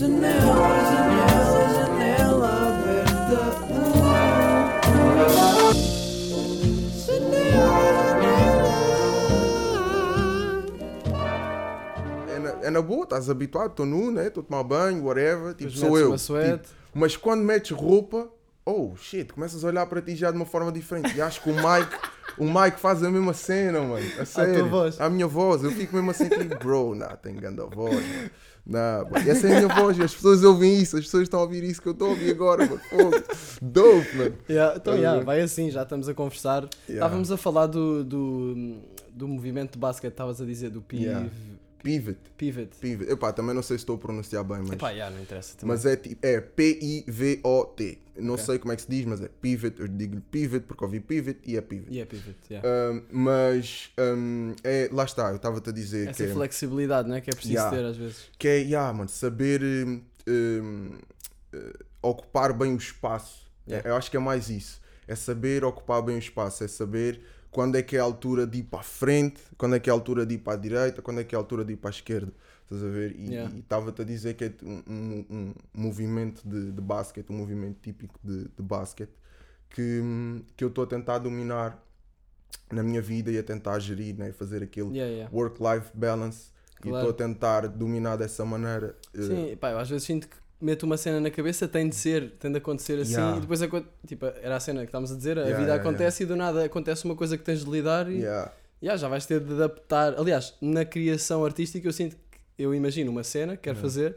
Janela, janela, janela aberta. É na, é na boa, estás habituado, estou nu, né? Estou a tomar banho, whatever. Tipo, sou eu. Tipo, mas quando metes roupa, oh shit, começas a olhar para ti já de uma forma diferente. E acho que o Mike, o Mike faz a mesma cena, mano. A sério. voz. A minha voz. Eu fico mesmo assim, tipo, bro, nah, tem grande voz. mano. Nah, mano. essa é a minha voz. As pessoas ouvem isso, as pessoas estão a ouvir isso que eu estou a ouvir agora, mano. Fogo. Dope, mano. Yeah, então, a yeah, vai assim, já estamos a conversar. Yeah. Estávamos a falar do, do, do movimento de basquete, estavas a dizer, do piv. Pivot. pivot. Pivot. Epá, também não sei se estou a pronunciar bem, mas. Epá, yeah, não interessa também. Mas é, é P-I-V-O-T. Não Ok. sei como é que se diz, mas é pivot. Eu digo pivot porque ouvi pivot e é pivot. E é pivot, yeah. Um, mas um, é, lá está, eu estava-te a dizer Essa que é, flexibilidade, né? Que é preciso Yeah. ter às vezes. que é yeah, mano, saber um, um, eh, ocupar bem o espaço. Yeah. É, eu acho que é mais isso. É saber ocupar bem o espaço, é saber quando é que é a altura de ir para a frente, quando é que é a altura de ir para a direita, quando é que é a altura de ir para a esquerda. Estás a ver? E Yeah. e estava-te a dizer que é um, um- um movimento de, de basquete, um movimento típico de, de basquete que, que eu estou a tentar dominar na minha vida e a tentar gerir, né? fazer aquele Yeah, yeah. work-life balance e Claro. estou a tentar dominar dessa maneira. eh, Sim, pá, eu às vezes sinto que meto uma cena na cabeça, tem de ser, tem de acontecer assim, Yeah. e depois tipo, era a cena que estávamos a dizer, a Yeah, vida yeah, acontece e do nada acontece uma coisa que tens de lidar e já vais ter de adaptar. Aliás, na criação artística eu sinto que eu imagino uma cena, quero Yeah. fazer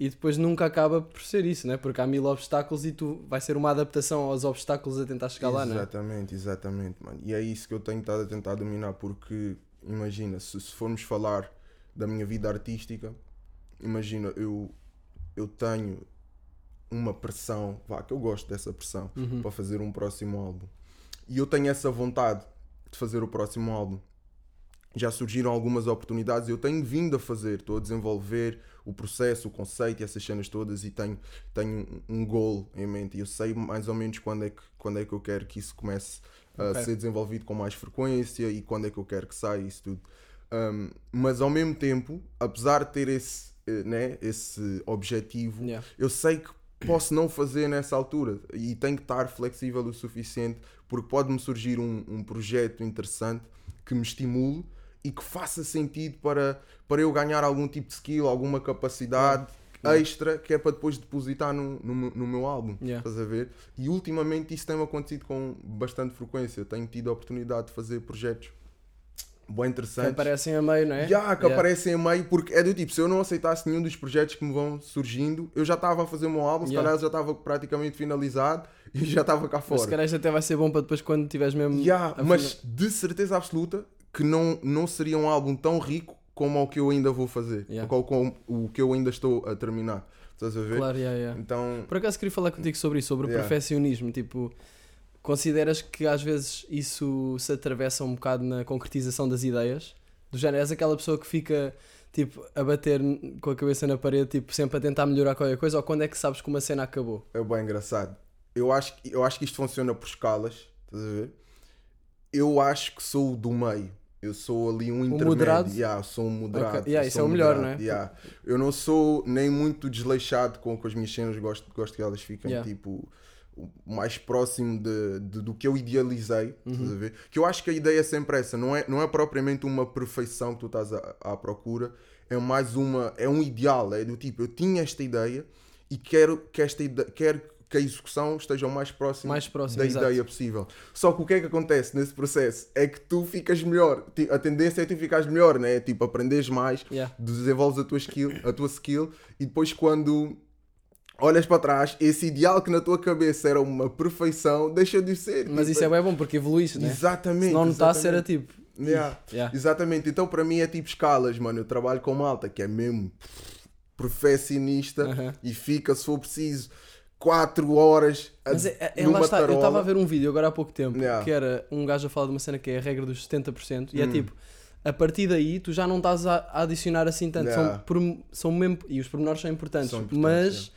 e depois nunca acaba por ser isso, né? porque há mil obstáculos e tu vai ser uma adaptação aos obstáculos a tentar chegar lá, né? Exatamente, exatamente, mano. E é isso que eu tenho estado a tentar dominar, porque imagina, se, se formos falar da minha vida artística, imagina, eu, eu tenho uma pressão, vá, que eu gosto dessa pressão, Uhum. para fazer um próximo álbum. E eu tenho essa vontade de fazer o próximo álbum. Já surgiram algumas oportunidades, eu tenho vindo a fazer, estou a desenvolver o processo, o conceito e essas cenas todas e tenho, tenho um goal em mente e eu sei mais ou menos quando é que, quando é que eu quero que isso comece a ser desenvolvido com mais frequência e quando é que eu quero que saia isso tudo. Um, mas ao mesmo tempo, apesar de ter esse, né, esse objetivo, Yeah. eu sei que posso não fazer nessa altura e tenho que estar flexível o suficiente porque pode-me surgir um, um projeto interessante que me estimule e que faça sentido para, para eu ganhar algum tipo de skill, alguma capacidade extra que é para depois depositar no, no, meu- no meu álbum. Yeah. Estás a ver? E ultimamente isso tem-me acontecido com bastante frequência. Tenho tido a oportunidade de fazer projetos bem Que interessantes. aparecem a meio, não é? Já, que Yeah. aparecem a meio, porque é do tipo, se eu não aceitasse nenhum dos projetos que me vão surgindo, eu já estava a fazer o meu álbum, se Yeah. calhar já estava praticamente finalizado e já estava cá Mas fora. se calhar isto até vai ser bom para depois quando tiveres mesmo. Yeah, mas de certeza absoluta que não, não seria um álbum tão rico como o que eu ainda vou fazer, Yeah. ou como o que eu ainda estou a terminar. Estás a ver? Claro, yeah, yeah. Então, Por acaso queria falar contigo sobre isso, sobre o Yeah. perfeccionismo. Tipo, consideras que às vezes isso se atravessa um bocado na concretização das ideias? Do género, és aquela pessoa que fica tipo a bater com a cabeça na parede, tipo, sempre a tentar melhorar qualquer coisa, ou quando é que sabes que uma cena acabou? é bem engraçado. Eu acho, que- eu acho que isto funciona por escalas, estás a ver? Eu acho que sou o do meio. Eu sou ali um intermédio. moderado? Yeah, sou um moderado. Ok. Yeah, isso é o melhor, moderado, né? yeah. Eu não sou nem muito desleixado com, com as minhas cenas, gosto, gosto que elas fiquem Yeah. tipo mais próximo de, de- do que eu idealizei, Uhum. estás a ver? Que eu acho que a ideia é sempre essa, não é, não é propriamente uma perfeição que tu estás à, à procura, é mais uma, é um ideal, é do tipo, eu tinha esta ideia e quero que esta ideia, quero que a execução esteja o mais próximo, Mais próximo, da exato. ideia possível. Só que o que é que acontece nesse processo? É que tu ficas melhor. A tendência é tu ficares melhor, né? Tipo, aprenderes mais, Yeah. desenvolves a tua skill, a tua skill e depois quando olhas para trás, esse ideal que na tua cabeça era uma perfeição, deixa de ser. Mas Tipo, isso é bem bom porque evoluíste, né? Exatamente. Se não notasse, era exatamente. tipo. Yeah. Yeah. Exatamente. Então, para mim é tipo escalas, mano. Eu trabalho com malta que é mesmo perfeccionista Aham. e fica, se for preciso, 4 horas a, Mas é, é, numa lá está, eu tarola. estava a ver um vídeo agora há pouco tempo Yeah. que era um gajo a falar de uma cena que é a regra dos 70% e é Hum. tipo, a partir daí tu já não estás a, a adicionar assim tanto. Yeah. São, por- são mesmo, e os pormenores são importantes, São importantes, mas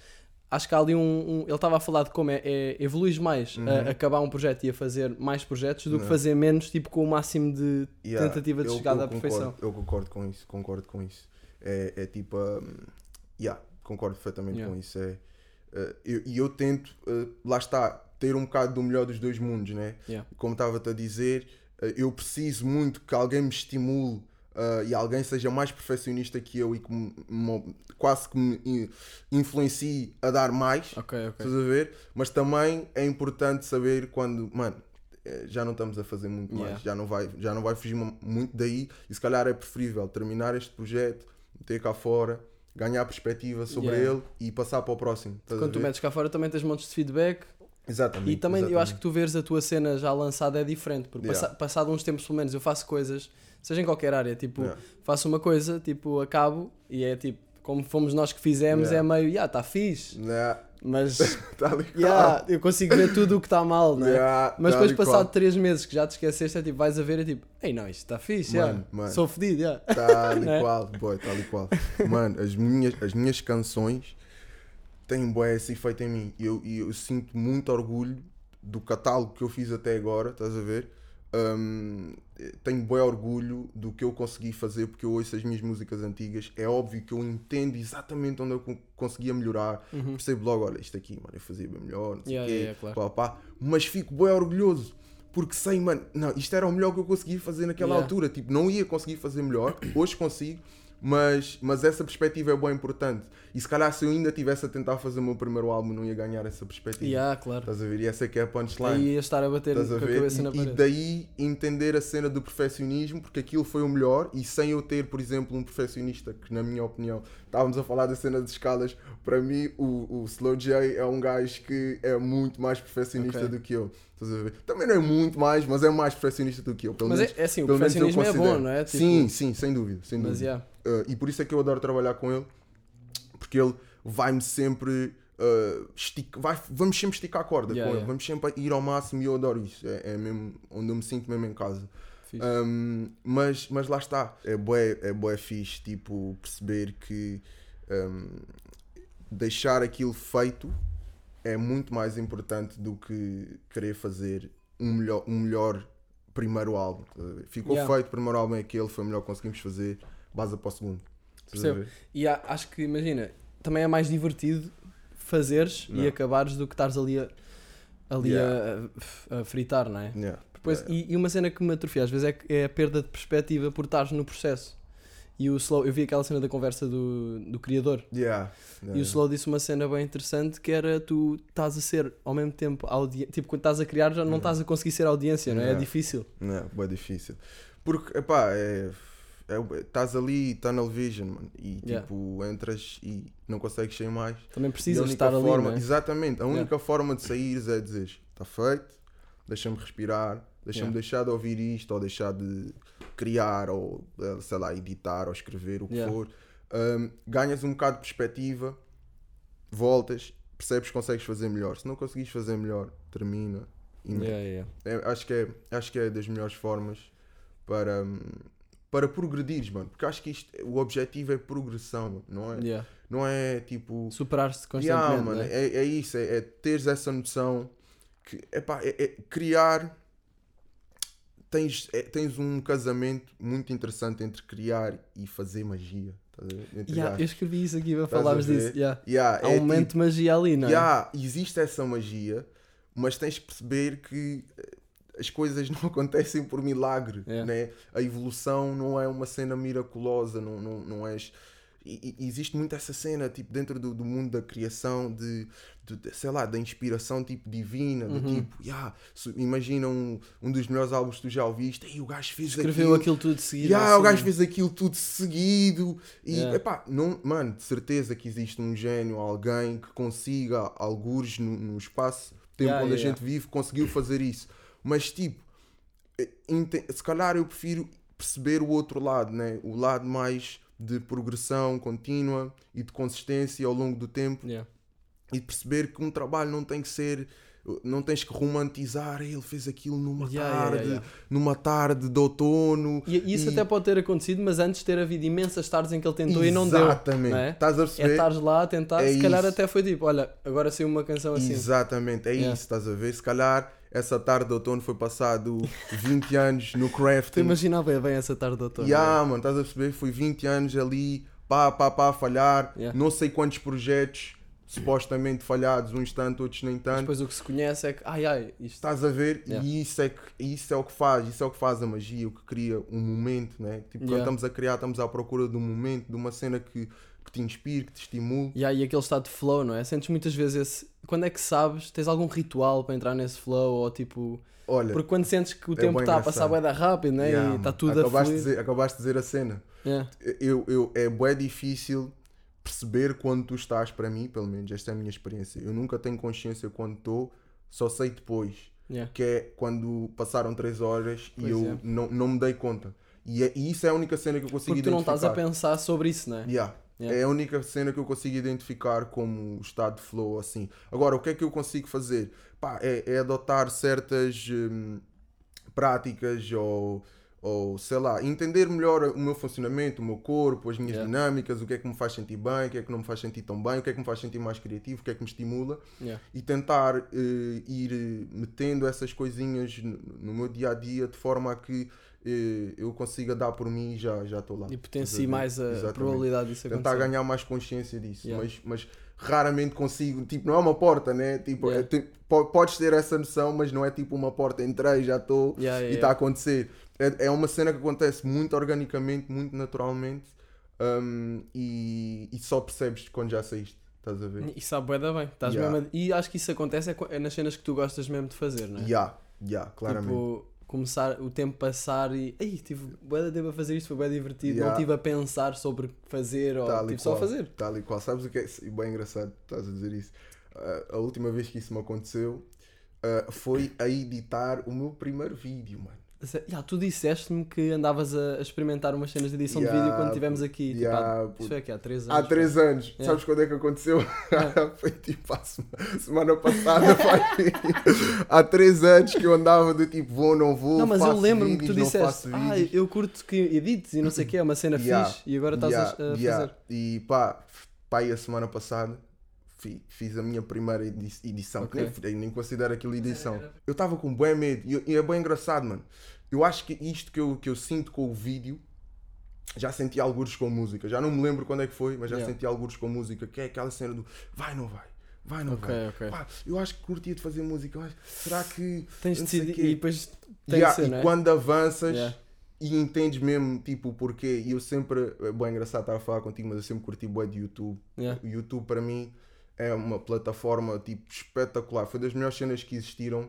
acho que há ali um. um- ele estava a falar de como é, é evoluís mais a acabar um projeto e a fazer mais projetos do que Uhum. Fazer menos, tipo com o máximo de Yeah, tentativa de eu- chegada eu à perfeição. Concordo, eu concordo com isso, concordo com isso. É, é tipo, hum, yeah, concordo perfeitamente Yeah. com isso. É, eu- e eu tento, eh, lá está, ter um bocado do melhor dos dois mundos, né? Yeah. Como estava-te a dizer, eh, eu preciso muito que alguém me estimule eh, e alguém seja mais perfeccionista que eu e que me- me- quase que me in- influencie a dar mais. Ok, ok. Estás a ver? Mas também é importante saber quando, mano, eh, já não estamos a fazer muito Yeah. mais, já não, vai, já não vai fugir mu- muito daí e se calhar é preferível terminar este projeto, meter cá fora, ganhar perspectiva sobre Yeah. ele e passar para o próximo. Quando tu metes cá fora também tens montes de feedback Exatamente. e também eu exatamente. acho que tu veres a tua cena já lançada é diferente, porque Yeah. passa- passado uns tempos pelo menos eu faço coisas, seja em qualquer área, tipo, Yeah. faço uma coisa, tipo, acabo e é tipo, como fomos nós que fizemos, Yeah. é meio, já, está fixe, Yeah, mas tá yeah, eu consigo ver tudo o que está mal, não é? Yeah, Mas tá depois, passado 3 meses que já te esqueceste, é tipo, vais a ver é tipo, ei não, isto está fixe, Mano, yeah. mano. sou fedido, yeah. Tal e Né? qual, boy, tal e qual. Mano, as minhas, as minhas canções têm boé esse efeito em mim. E eu, eu sinto muito orgulho do catálogo que eu fiz até agora, estás a ver? Hum, tenho boé orgulho do que eu consegui fazer porque eu ouço as minhas músicas antigas. É óbvio que eu entendo exatamente onde eu con- conseguia melhorar. Percebo logo, olha, isto aqui, mano, eu fazia bem melhor, não sei o Yeah, quê, yeah, claro. pá, pá. mas fico bem orgulhoso. Porque sei, mano, não, isto era o melhor que eu conseguia fazer naquela Yeah. altura. Tipo, não ia conseguir fazer melhor, hoje consigo, mas, mas essa perspectiva é bem importante. E se calhar se eu ainda estivesse a tentar fazer o meu primeiro álbum, não ia ganhar essa perspectiva. Yeah, claro. Estás a ver? E essa é que é a punchline. Aí ia estar a bater Estás a a cabeça na E, e parede. daí entender a cena do perfeccionismo, porque aquilo foi o melhor, e sem eu ter, por exemplo, um perfeccionista, que na minha opinião, estávamos a falar da cena de escalas, para mim o, o Slow J é um gajo que é muito mais perfeccionista Ok. do que eu. Também não é muito mais, mas é mais perfeccionista do que eu. Pelo Mas menos, é, é assim, o perfeccionismo é bom, não é? Tipo, sim, sim, sem dúvida. Sem Mas dúvida. yeah. Uh, e por isso é que eu adoro trabalhar com ele, porque ele vai-me sempre. uh, estica- vai, vamos sempre esticar a corda Yeah, com ele, yeah. vamos sempre ir ao máximo e eu adoro isso. É, é mesmo onde eu me sinto mesmo em casa. Um, mas, mas lá está, é bué, é bué fixe tipo, perceber que um, deixar aquilo feito é muito mais importante do que querer fazer um melhor, um melhor primeiro álbum. ver? Ficou Yeah. feito, o primeiro álbum é aquele, foi o melhor que conseguimos fazer, base para o segundo. Percebo. E há- acho que, imagina, também é mais divertido fazeres e Não. acabares do que estares ali a, ali Yeah. a, a fritar, não é? Yeah. Depois, Yeah. e, e uma cena que me atrofia às vezes é, é a perda de perspectiva por estares no processo. E o Slow, eu vi aquela cena da conversa do, do criador. Yeah. E Yeah. o Slow disse uma cena bem interessante que era tu estás a ser ao mesmo tempo audiência. Tipo, quando estás a criar já não estás a conseguir ser audiência, não é? É difícil. Não, é difícil. Porque, epá, é. Estás ali, tunnel vision, mano. E Yeah. tipo, entras e não consegues sair mais. Também precisas estar ali, forma, não é? Exatamente, a Yeah. única forma de sair é dizer está feito, deixa-me respirar, deixa-me Yeah. deixar de ouvir isto, ou deixar de criar, ou eh, sei lá, editar, ou escrever, o que Yeah. for. Um, ganhas um bocado de perspectiva, voltas, percebes que consegues fazer melhor. Se não conseguires fazer melhor, termina. Yeah, yeah, yeah. é, acho, que é, acho que é das melhores formas para, hum, para progredires, mano. Porque acho que isto, o objetivo é progressão, mano, não é? Yeah. Não é tipo. Superar-se Yeah, constantemente. mano, não é? é, é isso, é, é teres essa noção que epá, é, é criar. Tens, é- tens um casamento muito interessante entre criar e fazer magia. Entre Yeah, eu aspas. escreve isso aqui para falarmos disso. yeah. Yeah, Há é um momento tipo- de magia ali, não é? Yeah, existe essa magia, mas tens que perceber que as coisas não acontecem por milagre, Yeah. né? A evolução não é uma cena miraculosa, não, não, não és... e- e existe muito essa cena, tipo, dentro do, do mundo da criação, de, de- sei lá, da inspiração, tipo, divina, Uhum. do tipo, yeah, imagina um, um dos melhores álbuns que tu já ouviste, e o gajo fez Escreveu aquilo, aquilo tudo de seguida. Yeah, assim. o gajo fez aquilo tudo seguido e Yeah. epá, não, mano, de certeza que existe um gênio, alguém que consiga, algures no, no espaço, tempo Yeah, onde a yeah, gente vive, conseguiu fazer isso. Mas tipo, eh, se calhar eu prefiro perceber o outro lado, né? o lado mais de progressão contínua e de consistência ao longo do tempo Yeah. e de perceber que um trabalho não tem que ser não tens que romantizar "Ei, ele fez aquilo numa Yeah, tarde yeah, yeah. numa tarde de outono E isso E- até pode ter acontecido, mas antes ter havido imensas tardes em que ele tentou e não deu. Exatamente. é? Estás a É perceber? estares lá a tentar, É se calhar isso. até foi tipo, olha, agora saiu uma canção assim. Exatamente, é isso, estás a ver? Se calhar essa tarde de outono foi passado 20 anos no Tu crafting. imaginava bem essa tarde de outono. Yeah, mano, estás a perceber? Foi 20 anos ali pá, pá, pá, a falhar, Yeah. não sei quantos projetos supostamente falhados, uns tanto, outros nem tanto. Depois o que se conhece é que, ai ai, isto Estás a ver? Yeah. E isso é, que, isso é o que faz, isso é o que faz a magia, o que cria um momento, né? Tipo, quando Yeah. estamos a criar, estamos à procura de um momento, de uma cena que, que te inspire, que te estimule. E aí aquele estado de flow, não é? Sentes muitas vezes esse. Quando é que sabes? Tens algum ritual para entrar nesse flow? Ou tipo. Olha, Porque quando sentes que o é tempo bem está a passar bué da rápido, né? yeah, e está tudo a acabaste de, fluir. dizer, acabaste de dizer a cena. Yeah. Eu, eu, é bué difícil perceber quando tu estás, para mim, pelo menos, esta é a minha experiência. Eu nunca tenho consciência quando estou, só sei depois. Yeah. que é quando passaram 3 horas e Pois eu é. não, não me dei conta. E, é- e isso é a única cena que eu consigo Porque tu não estás a pensar sobre isso, não é? Yeah. Yeah. É a única cena que eu consigo identificar como estado de flow assim. Agora, o que é que eu consigo fazer? Pá, é, é adotar certas hum, práticas ou, ou sei lá, entender melhor o meu funcionamento, o meu corpo, as minhas Yeah. dinâmicas, o que é que me faz sentir bem, o que é que não me faz sentir tão bem, o que é que me faz sentir mais criativo, o que é que me estimula Yeah. e tentar eh, ir metendo essas coisinhas no, no meu dia a dia de forma a que eu consiga dar por mim e já já estou lá. E potencie mais a Exatamente. probabilidade disso Tentar acontecer. ganhar mais consciência disso, Yeah. mas, mas raramente consigo, tipo, não é uma porta, né? Tipo, Yeah. é tipo, po- podes ter essa noção, mas não é tipo uma porta, entrei, já estou Yeah, yeah, e está a yeah. acontecer. É, é uma cena que acontece muito organicamente, muito naturalmente hum, e, e só percebes quando já saíste, estás a ver? E sabe bué da bem. Estás Yeah. mesmo a- E acho que isso acontece é é nas cenas que tu gostas mesmo de fazer, não é? Já, já, claramente. Tipo, começar o tempo passar e. Ai, tive bué tempo a fazer isto, foi bem divertido. Yeah. Não estive a pensar sobre fazer ou Tal e tive só a fazer. Tal e qual. Sabes o que é bem engraçado? Estás a dizer isso. Ah, a última vez que isso me aconteceu ah, foi a editar o meu primeiro vídeo, mano. Ya, tu disseste-me que andavas a experimentar umas cenas de edição de Yeah, vídeo quando estivemos aqui. Tipo, yeah, há- puto. isso foi aqui há 3 anos. Há três anos. Yeah. Sabes quando é que aconteceu? foi tipo a sema- semana passada. há três anos que eu andava do tipo vou, não vou. Não, mas eu lembro-me que tu disseste, ah, vídeos." eu curto que edites e não sei o que, é uma cena Yeah, fixe e agora estás a- Yeah, yeah. fazer. E pá, pá, e a semana passada fiz a minha primeira edi- edição. que Ok. Nem, nem considero aquilo edição. Eu estava com bem medo e, é bem engraçado, mano. Eu acho que isto que eu, que eu sinto com o vídeo já senti alguns com música. Já não me lembro quando é que foi, mas já Yeah. senti alguns com música. Que é aquela cena do vai, não vai. Vai, não Ok, vai. ok. Pá, eu acho que curtia de fazer música, mas será que. Tens de quê. e depois tem Yeah, que ser, e é? quando avanças Yeah. e entendes mesmo tipo o porquê, e eu sempre, é bem engraçado estar a falar contigo, mas eu sempre curti bué de YouTube. Yeah. O YouTube para mim é uma plataforma tipo espetacular, foi das melhores cenas que existiram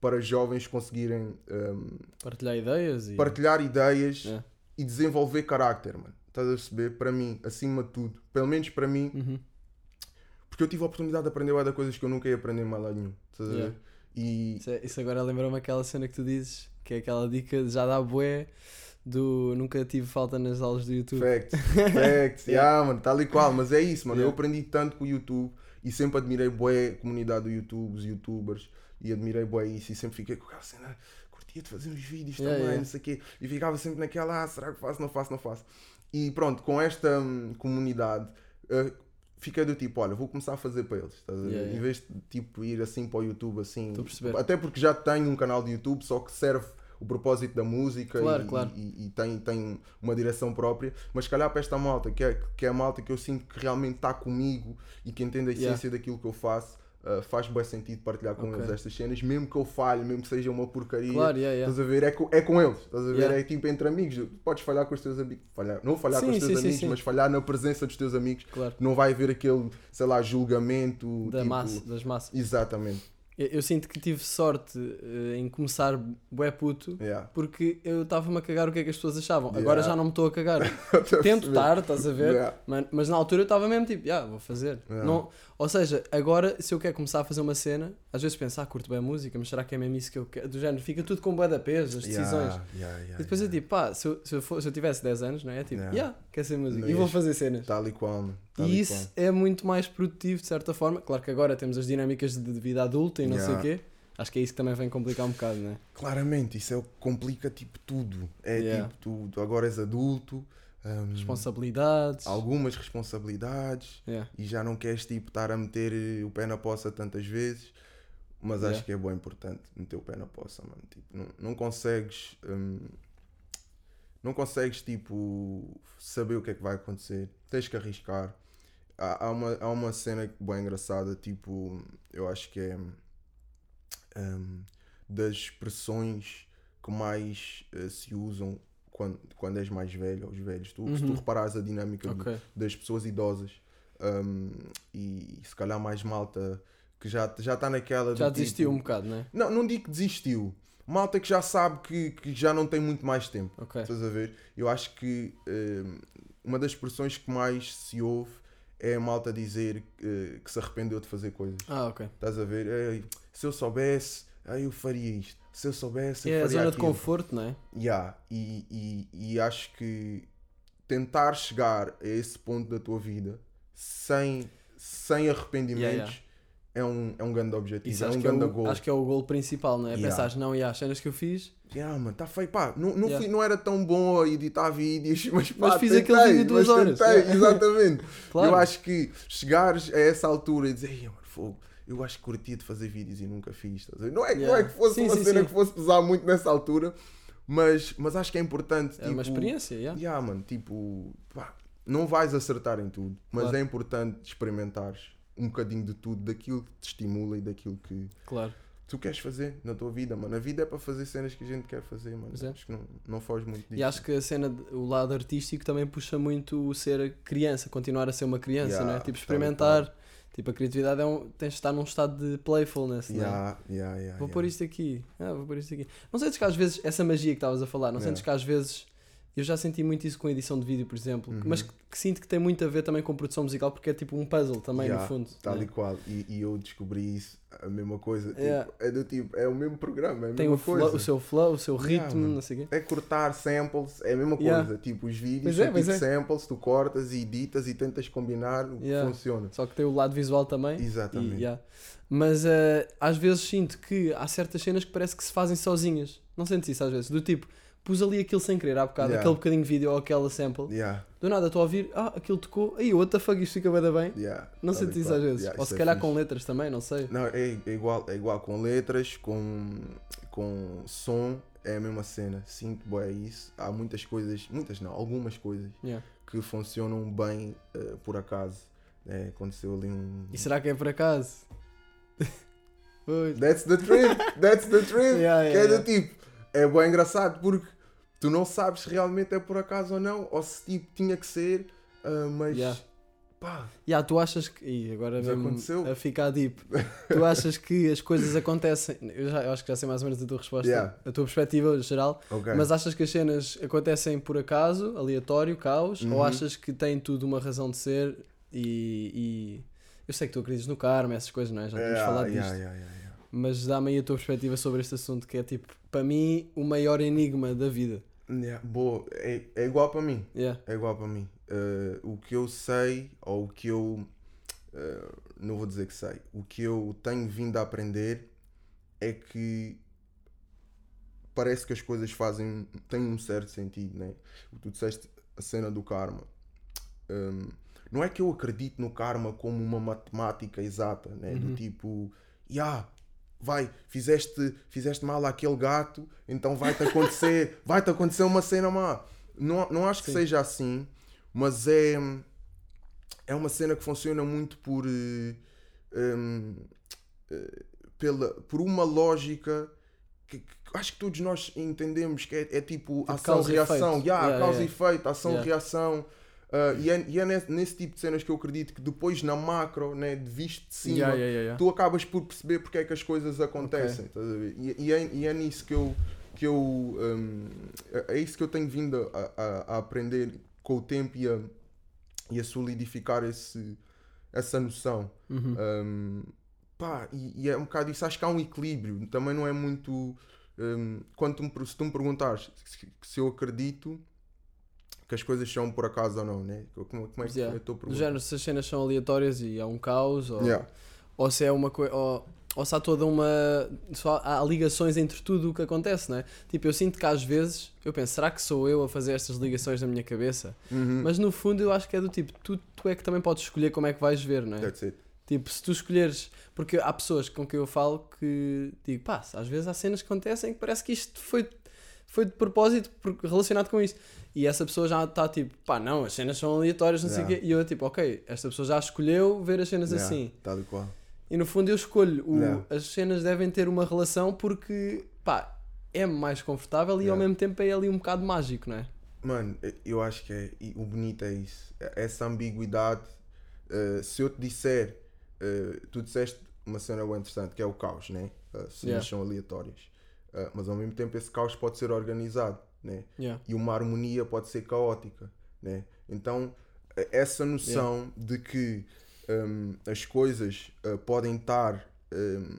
para jovens conseguirem um, Partilhar ideias e. partilhar ideias Yeah. e desenvolver carácter, mano. Estás a perceber? Para mim, acima de tudo, pelo menos para mim, Uhum. porque eu tive a oportunidade de aprender de coisas que eu nunca ia aprender mais lado nenhum. Estás a Yeah. ver? E Isso, é- isso agora lembrou-me aquela cena que tu dizes, que é aquela dica de já dá bué do nunca tive falta nas aulas do YouTube. Facts, facts, yeah, mano, tal e qual, mas é isso, mano. Eu Yeah. aprendi tanto com o YouTube e sempre admirei bué a comunidade do YouTube, os youtubers, e admirei bué isso e sempre fiquei com aquela cena, curtia de fazer uns vídeos Yeah, também, yeah. não sei o quê, e ficava sempre naquela, ah, será que faço, não faço, não faço. E pronto, com esta hum, comunidade, uh, fiquei do tipo, olha, vou começar a fazer para eles, estás? Yeah. Em vez de tipo ir assim para o YouTube, assim, até porque já tenho um canal de YouTube, só que serve o propósito da música Claro, e, claro. e- e tem, tem uma direção própria, mas se calhar para esta malta, que é, que é a malta que eu sinto que realmente está comigo e que entende a Yeah. essência daquilo que eu faço, uh, faz bem sentido partilhar com Ok. eles estas cenas, mesmo que eu falhe, mesmo que seja uma porcaria. Claro, yeah, yeah. Estás a ver? É com, é com eles. Estás a ver? Yeah. É tipo entre amigos. Podes falhar com os teus amigos. Falhar, não falhar com Sim, os teus sim, amigos, sim. mas falhar na presença dos teus amigos. Claro. Não vai haver aquele, sei lá, julgamento. Da tipo- massa, das massas. Exatamente. Eu, eu sinto que tive sorte eh, em começar bué puto Yeah. porque eu estava-me a cagar o que é que as pessoas achavam. Yeah. Agora já não me estou a cagar. Tento estar, estás a ver? Yeah. Mas, mas na altura eu estava mesmo tipo, yeah, vou fazer. Yeah. Não, ou seja, agora se eu quero começar a fazer uma cena, às vezes penso, ah, curto bem a música, mas será que é mesmo isso que eu quero? Do género, fica tudo com bué da peso, as decisões. Yeah, yeah, yeah, E depois eu tipo, pá, se eu, se eu, for- se eu tivesse 10 anos, não é? Tipo, Yeah. yeah, quer ser música. E vou fazer cenas. Tal e qual. Tal E isso é muito mais produtivo de certa forma. Claro que agora temos as dinâmicas de vida adulta e não sei o quê. Acho que é isso que também vem complicar um bocado, não é? Claramente, isso é o que complica tipo tudo. É tipo, tu, tu agora és adulto, hum, Responsabilidades. algumas responsabilidades Yeah. e já não queres tipo estar a meter eh, o pé na poça tantas vezes. Mas Yeah. acho que é bem importante meter o pé na poça, mano. Tipo, não, não consegues hum, não consegues tipo saber o que é que vai acontecer. Tens que arriscar. Há, há uma, há uma cena bem engraçada, tipo, eu acho que é hum, das expressões que mais eh, se usam quando, quando és mais velho, aos velhos. Tu, Se tu Uhum. reparares a dinâmica do- Ok. das pessoas idosas hum, e se calhar mais malta que já já está naquela. Já desistiu tipo- um bocado, não é? Não, não digo que desistiu. Malta que já sabe que, que já não tem muito mais tempo. Ok. Estás a ver? Eu acho que hum, uma das expressões que mais se ouve é a malta dizer eh, que se arrependeu de fazer coisas. Ah, ok. Estás a ver? Ei, se eu soubesse, aí eu faria isto. Se eu soubesse, eu É a faria zona de aquilo. conforto, não é? Yeah, e, e, e acho que tentar chegar a esse ponto da tua vida sem, sem arrependimentos Yeah, yeah. É, um, é um grande objetivo, Isso é um é grande o, gol. acho que é o gol principal, não é? Yeah. Pensares, não, e as cenas que eu fiz, Yeah, mano, tá feio, pá, não, não, fui- não era tão bom a editar vídeos, mas, pá, Mas fiz tentei, aquele vídeo de duas horas. tentei, exatamente. claro. Eu acho que chegares a essa altura e dizer, "Ei, mano, fogo, eu acho que curtia de fazer vídeos e nunca fiz. ver?" Não é, não é Yeah. que fosse Sim, uma sim, cena sim. que fosse pesar muito nessa altura, mas, mas acho que é importante. é uma tipo, experiência, yeah. Yeah, mano, tipo, pá, não vais acertar em tudo, mas Claro. é importante experimentares um bocadinho de tudo, daquilo que te estimula e daquilo que claro. tu queres fazer na tua vida, mano. A vida é para fazer cenas que a gente quer fazer, mano. É. Acho que não, não foge muito disso. E acho que a cena, o lado artístico também puxa muito o ser criança, continuar a ser uma criança, Yeah, não é? Tipo, experimentar. Tipo, a criatividade é um, tens de estar num estado de playfulness, não é? Yeah, yeah, yeah, Vou yeah. pôr isto aqui. Ah, vou pôr isto aqui. Não sentes que às vezes, essa magia que estavas a falar, não Yeah. sentes que às vezes. Eu já senti muito isso com edição de vídeo, por exemplo, Uhum. mas que, que sinto que tem muito a ver também com produção musical, porque é tipo um puzzle também, Yeah, no fundo. Tal né? e qual. E, e eu descobri isso, a mesma coisa. tipo, Yeah. é do tipo, é o mesmo programa, é a Tem mesma o, flow- coisa. o seu flow, o seu Yeah, ritmo, mano. não sei o quê. É cortar samples, é a mesma Yeah. coisa. Tipo, os vídeos são é, tipo é. samples, tu cortas e editas e tentas combinar o que Yeah. funciona. Só que tem o lado visual também. E, Exatamente. yeah. Mas eh, às vezes sinto que há certas cenas que parece que se fazem sozinhas. Não sentes isso às vezes? Do tipo, pus ali aquilo sem querer há bocado, Yeah. aquele bocadinho de vídeo ou aquela sample. Yeah, Do nada estou a ouvir, ah, aquilo tocou, aí what the fuck, isto fica bem, bem. yeah, Não e sentes isso qual. às vezes? Ou se é calhar fixe. com letras também, não sei. Não, é, é igual, é igual com letras, com, com som, é a mesma cena. Sinto bem isso. Há muitas coisas, muitas não, algumas coisas que funcionam bem eh, por acaso. É, aconteceu ali um. E será que é por acaso? That's the trip, that's the trip. Yeah, que yeah, é do tipo, é bem engraçado porque tu não sabes se realmente é por acaso ou não, ou se tipo tinha que ser, ah, mas Yeah. pá, Yeah, tu achas que. Ih, agora Já aconteceu? a ficar deep. Tu achas que as coisas acontecem. Eu, já, eu acho que já sei mais ou menos a tua resposta, Yeah. a tua perspectiva geral. ok. Mas achas que as cenas acontecem por acaso, aleatório, caos? Uhum. Ou achas que tem tudo uma razão de ser e. e- Eu sei que tu acreditas no karma, essas coisas, não é? Já tínhamos Yeah, falado yeah, disto. Yeah, yeah, yeah. Mas dá-me aí a tua perspectiva sobre este assunto, que é tipo, para mim, o maior enigma da vida. Yeah, boa, é, é igual para mim. Yeah. É igual para mim. Uh, o que eu sei, ou o que eu. uh, não vou dizer que sei. O que eu tenho vindo a aprender é que. Parece que as coisas fazem. têm um certo sentido, né? Tu disseste a cena do karma. Um, não é que eu acredito no karma como uma matemática exata, né? Do Uhum. tipo. Ya, vai, fizeste, fizeste mal àquele gato, então vai-te acontecer, vai-te acontecer uma cena má. Não, não acho que Sim. seja assim, mas é, é uma cena que funciona muito por, eh, hum, eh, pela, por uma lógica que, que acho que todos nós entendemos que é, é tipo, Tipo ação-reação. causa e efeito. Yeah, Yeah, causa e yeah. efeito, ação-reação. Ah, e é, e é nesse, nesse tipo de cenas que eu acredito que depois na macro, né, de visto de cima, Yeah, yeah, yeah, tu acabas por perceber porque é que as coisas acontecem. ver? E, e é, e é nisso que eu. Que eu hum, é é isso que eu tenho vindo a, a- a aprender com o tempo e a, e a solidificar esse, essa noção. Uhum. Hum, pá, e, e é um bocado isso. Acho que há um equilíbrio. Também não é muito. hum, quando tu me, se tu me perguntares se, se eu acredito que as coisas são por acaso ou não, né? Como, como é que Yeah. eu estou a Do perguntar? género, se as cenas são aleatórias e há um caos, ou, Yeah. ou se é uma coisa. Ou, ou se há toda uma. Só há ligações entre tudo o que acontece, não é? Tipo, eu sinto que às vezes eu penso, será que sou eu a fazer estas ligações na minha cabeça? Uhum. Mas no fundo eu acho que é do tipo, tu, tu é que também podes escolher como é que vais ver, não é? That's it. Tipo, se tu escolheres. Porque há pessoas com quem eu falo que digo, pá, às vezes há cenas que acontecem que parece que isto foi, foi de propósito relacionado com isso. E essa pessoa já está tipo, pá, não, as cenas são aleatórias, não sei o Yeah. quê. E eu tipo, ok, esta pessoa já escolheu ver as cenas Yeah, assim. Tal e qual. E no fundo eu escolho, o- Yeah. as cenas devem ter uma relação porque, pá, é mais confortável e ao Yeah. mesmo tempo é ali um bocado mágico, não é? Mano, eu acho que é, o bonito é isso. Essa ambiguidade. eh, se eu te disser, eh, tu disseste uma cena bem interessante que é o caos, né? As cenas Yeah. são aleatórias. Eh, mas ao mesmo tempo esse caos pode ser organizado, né? Yeah. E uma harmonia pode ser caótica, né? Então, eh, essa noção de que hum, as coisas eh, podem estar hum,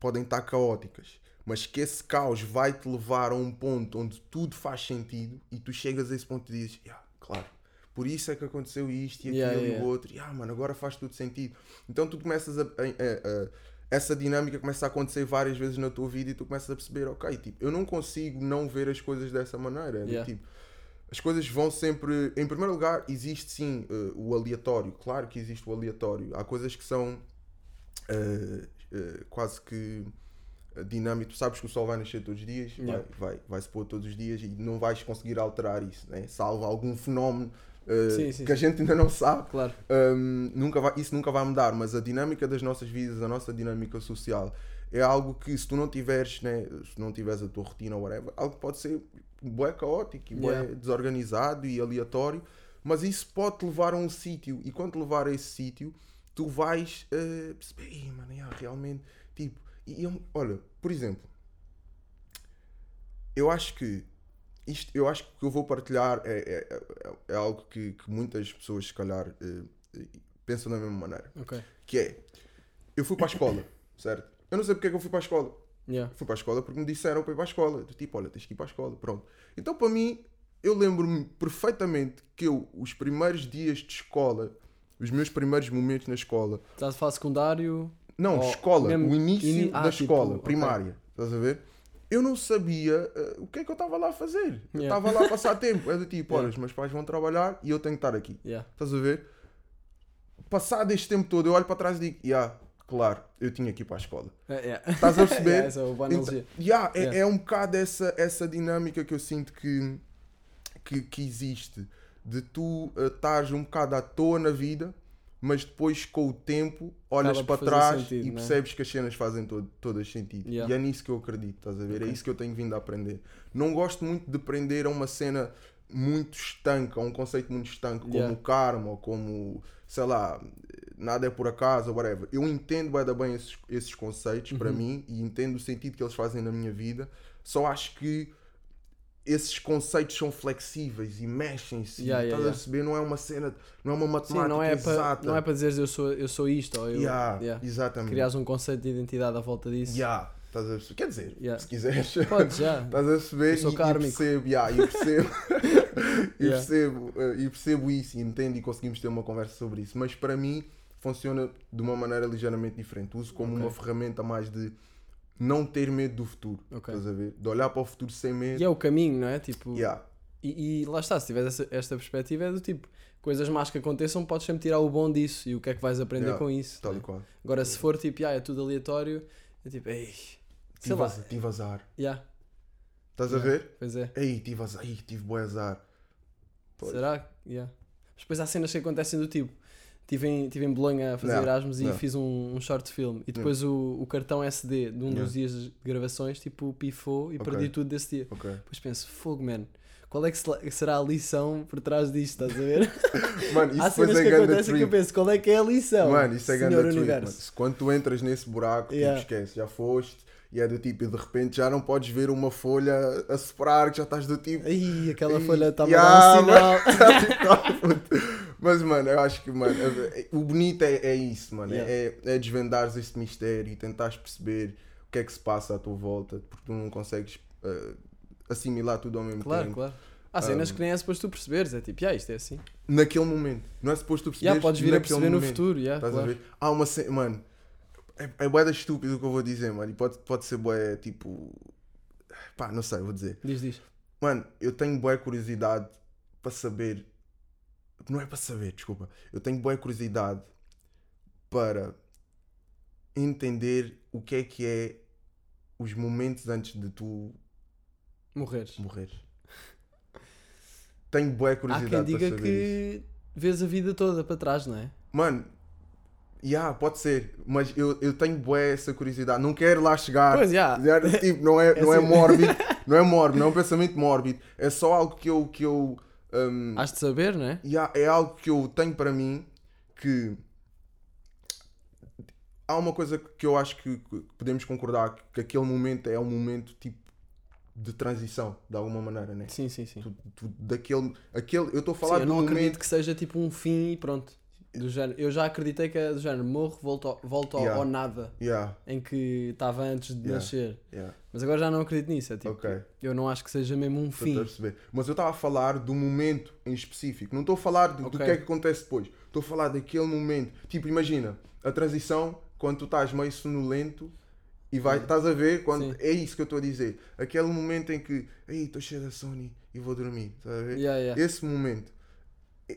podem estar caóticas, mas que esse caos vai te levar a um ponto onde tudo faz sentido e tu chegas a esse ponto e dizes, "Yeah, claro, por isso é que aconteceu isto e aquilo Yeah, e yeah. o outro, yeah, mano, agora faz tudo sentido. Então tu começas a- a- a- essa dinâmica começa a acontecer várias vezes na tua vida e tu começas a perceber, ok, tipo, eu não consigo não ver as coisas dessa maneira. Yeah. tipo, as coisas vão sempre. Em primeiro lugar, existe sim eh, o aleatório. Claro que existe o aleatório. Há coisas que são eh, eh, quase que dinâmico. Tu sabes que o sol vai nascer todos os dias, Yeah. vai, vai, vai se pôr todos os dias e não vais conseguir alterar isso, né? salvo algum fenómeno eh, Sim, sim, que a gente ainda não sabe. Claro. Hum, nunca vai, isso nunca vai mudar, mas a dinâmica das nossas vidas, a nossa dinâmica social, é algo que se tu não tiveres, né, se não tiveres a tua rotina ou whatever, algo pode ser bué caótico bué Yeah. desorganizado e aleatório, mas isso pode te levar a um sítio e quando te levar a esse sítio, tu vais eh, perceber, "Ih, mano, yeah, realmente, tipo, e eu- olha, por exemplo, eu acho que isto, eu acho que o que eu vou partilhar é, é, é- é algo que, que muitas pessoas, se calhar, eh, eh, pensam da mesma maneira. Ok. Que é, eu fui para a escola, certo? Eu não sei porque é que eu fui para a escola. Yeah. Fui para a escola porque me disseram para ir para a escola. Tipo, olha, tens que ir para a escola. Pronto. Então, para mim, eu lembro-me perfeitamente que eu, os primeiros dias de escola, os meus primeiros momentos na escola, Estás a falar secundário. não, escola, mesmo o início ini- da ah, tipo, escola, primária. Estás a ver? Eu não sabia eh, o que é que eu estava lá a fazer. Eu Yeah. estava lá a passar tempo. É do tipo, olha, Yeah. os meus pais vão trabalhar e eu tenho que estar aqui. Yeah. Estás a ver? Passado este tempo todo, eu olho para trás e digo, yeah, claro, eu tinha que ir para a escola. É, yeah. Estás a perceber? Yeah, essa é uma. Então, yeah, é, é um bocado essa, essa dinâmica que eu sinto que, que, que existe de tu estares um bocado à toa na vida, mas depois com o tempo olhas Acaba para trás sentido, e né? percebes que as cenas fazem todo, todas sentido. Yeah. E é nisso que eu acredito, estás a ver? É Ok. isso que eu tenho vindo a aprender. Não gosto muito de prender a uma cena muito estanca, a um conceito muito estanque, como Yeah. o karma, ou como, sei lá, nada é por acaso, ou whatever. Eu entendo da bem esses, esses conceitos para Uhum. mim e entendo o sentido que eles fazem na minha vida. Só acho que esses conceitos são flexíveis e mexem-se. Yeah, yeah, estás a yeah. perceber? Não é uma cena, não é uma Sim, matemática não é, exata. não é para dizeres eu sou, eu sou isto ou eu. Yeah. Exatamente. Criares um conceito de identidade à volta disso. Yeah, estás a perceber? Quer dizer, se quiseres. Podes já. Estás a perceber? Eu sou e, e kármico. percebo, yeah, e percebo, e, Yeah. percebo eh, e percebo isso e entendo e conseguimos ter uma conversa sobre isso. Mas para mim funciona de uma maneira ligeiramente diferente. Uso como Ok. uma ferramenta mais de não ter medo do futuro. Ok. Estás a ver? De olhar para o futuro sem medo. E é o caminho, não é? Tipo, Yeah, e, e lá está, se tiveres essa- esta perspectiva, é do tipo, coisas más que aconteçam, podes sempre tirar o bom disso e o que é que vais aprender Yeah, com isso. tal e é? qual. Agora, se for tipo, ah, é tudo aleatório, é tipo, ei, sei Tive, lá, az- tive azar. yeah, Estás a Yeah. ver? pois é. Ei, tive azar. Ei, tive boi azar. Pois. Será? Yeah. Mas depois há cenas que acontecem do tipo. Estive em, tive em Bolonha a fazer Não, Erasmus e não. fiz um, um short film. E depois o, o cartão SD de um Yeah. dos dias de gravações, tipo, pifou e Ok. perdi tudo desse dia. Ok. Depois penso, fogo, man. Qual é que se- será a lição por trás disto? Estás a ver? Mano, isso há cenas é que acontecem que eu penso, qual é que é a lição? Mano, isso é grande mano. Universo. Quando tu entras nesse buraco, Yeah. tipo, esquece, já foste e é do tipo, e de repente já não podes ver uma folha a separar, que já estás do tipo. Ai, aquela Ih, folha estava yeah, a dar um sinal. Mas, mano, eu acho que, mano, é- o bonito é, é isso, mano. Yeah. É, é desvendares este mistério e tentares perceber o que é que se passa à tua volta, porque tu não consegues eh, assimilar tudo ao mesmo claro, tempo. claro. Há cenas Um, que nem é suposto tu perceberes. É tipo, ah, isto é assim. Naquele momento. Não é suposto tu Já perceberes podes vir a perceber no momento. futuro. Yeah, Estás claro. a ver? Há uma cena, mano, é, é bué da estúpido o que eu vou dizer, mano. E pode, pode ser bué, tipo. Pá, não sei, vou dizer. Diz, diz. Mano, eu tenho boa curiosidade para saber. Não é para saber, desculpa. Eu tenho boa curiosidade para entender o que é que é os momentos antes de tu Morreres. Morrer. Tenho boa Há curiosidade quem diga saber isso. que vês a vida toda para trás, não é? Mano, yeah, pode ser, mas eu, eu tenho boa essa curiosidade. Não quero lá chegar. Pois, já. Já, tipo, não é, É não é assim. mórbido, não é mórbido, não é um pensamento mórbido. É só algo que eu. Que eu um, Has de saber, não é? yeah, é algo que eu tenho para mim que. Há uma coisa que eu acho que podemos concordar: que aquele momento é um momento tipo de transição, de alguma maneira, né? Sim, sim, sim. Tu, tu- daquele, aquele, eu estou a Sim, falar eu de não acredito que seja tipo um fim e pronto. Do género. Eu já acreditei que é do género morro, volto, ao- volto ao- Yeah. ao nada Yeah, em que estava antes de Yeah. nascer. Mas agora já não acredito nisso. É tipo, ok. eu não acho que seja mesmo um Estou fim. Mas eu estava a falar do momento em específico. Não estou a falar de- do Ok. que é que acontece depois. Estou a falar daquele momento. Tipo, imagina, a transição, quando tu estás meio sonolento e vai, estás a ver, quando, Sim. é isso que eu estou a dizer. Aquele momento em que, estou cheio da Sony e vou dormir. Estás a ver? Esse momento.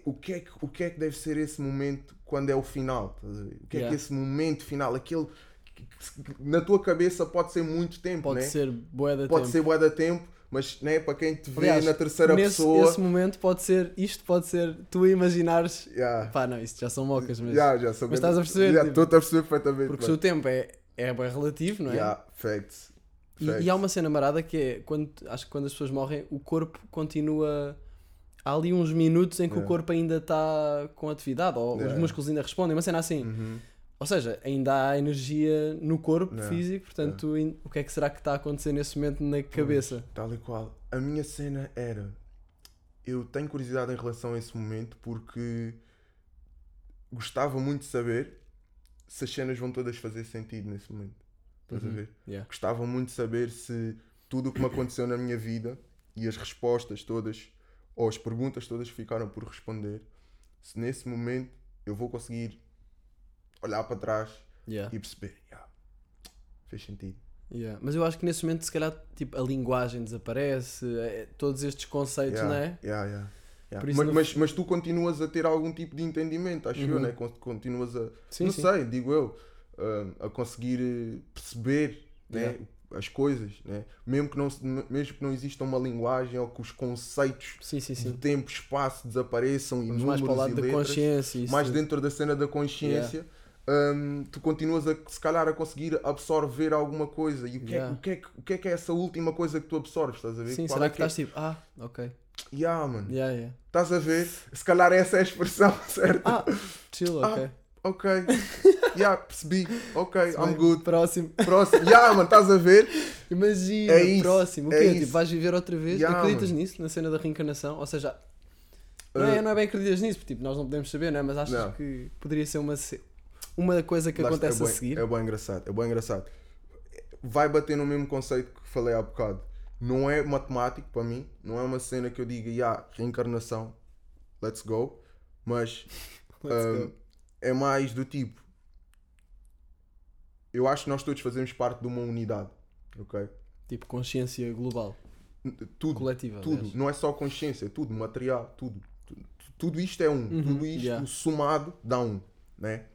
O que, é que, o que é que deve ser esse momento quando é o final? O que é Yeah. que esse momento final, aquele que- que na tua cabeça pode ser muito tempo, Pode né? ser boa da pode tempo. ser bué da tempo, mas né, para quem te vê Aliás, na terceira nesse, pessoa. Esse momento pode ser, isto pode ser tu imaginares. Yeah. Pá, não, isto já são mocas, mas. Yeah, já sou mas estás a perceber, tipo, a perceber perfeitamente. Porque o seu tempo é, é bem relativo, não é? Yeah, facts. E, e há uma cena marada que é quando acho que quando as pessoas morrem, o corpo continua. Há ali uns minutos em que o Yeah. corpo ainda está com atividade, ou os Yeah. músculos ainda respondem, uma cena assim. Uhum. Ou seja, ainda há energia no corpo Yeah. físico, portanto, o que é que será que está a acontecer nesse momento na cabeça? Tal e qual. A minha cena era. Eu tenho curiosidade em relação a esse momento porque gostava muito de saber se as cenas vão todas fazer sentido nesse momento. Estás a Uhum. ver? Yeah. Gostava muito de saber se tudo o que me aconteceu na minha vida e as respostas todas, ou as perguntas todas que ficaram por responder, se nesse momento eu vou conseguir olhar para trás Yeah. e perceber, "Yeah, fez sentido. Yeah. Mas eu acho que nesse momento, se calhar, tipo, a linguagem desaparece, é- todos estes conceitos, Yeah, não é? yeah, yeah, yeah. Mas, no- mas, mas tu continuas a ter algum tipo de entendimento, acho eu, Uhum. né? Con- Continuas a, Sim, não sim. sei, digo eu, ah, a conseguir eh, perceber né. As coisas, né? mesmo, que não, mesmo que não exista uma linguagem ou que os conceitos Sim, sim, de sim. tempo, espaço desapareçam e Vamos números mais para o lado e da letras, consciência. Isso mais dentro da cena da consciência, hum, tu continuas a se calhar a conseguir absorver alguma coisa. E o que, é, Yeah. o, que é, que- o que é que é essa última coisa que tu absorves? Estás a ver? Sim, Qual será é que estás tipo, ah, ok. é? Yeah, mano. Yeah, yeah. Estás a ver? Se calhar essa é a expressão certa. Ah, chill, Ah, ok. Yeah, percebi. Ok, I'm Bem, good. Próximo. Próximo. Yeah, mano, estás a ver? Imagina, É isso, próximo. O é quê? isso. Tipo, vais viver outra vez? Yeah, Acreditas mano. nisso, na cena da reencarnação? Ou seja, não é, Uh, não é bem acreditas nisso, porque tipo, nós não podemos saber, não é? Mas achas Não. que poderia ser uma, uma coisa que Lá está, acontece é a bué- seguir? É bem engraçado. É bem engraçado. Vai bater no mesmo conceito que falei há bocado. Não é matemático para mim. Não é uma cena que eu diga, yeah, reencarnação, let's go. Mas Let's hum, go. É mais do tipo. Eu acho que nós todos fazemos parte de uma unidade. Ok? Tipo, consciência global, Tudo. coletiva. Tudo, aliás. não é só consciência, tudo, material, tudo. Tudo, tudo isto é um, Uhum, tudo isto yeah. somado dá um, né?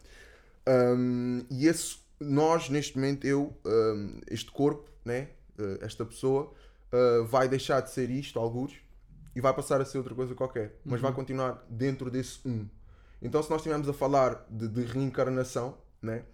Um, e esse, nós neste momento, eu, um, este corpo, né? Uh, esta pessoa, uh, vai deixar de ser isto, alguns, e vai passar a ser outra coisa qualquer, mas Uhum. vai continuar dentro desse um. Então, se nós estivermos a falar de, de reencarnação, né?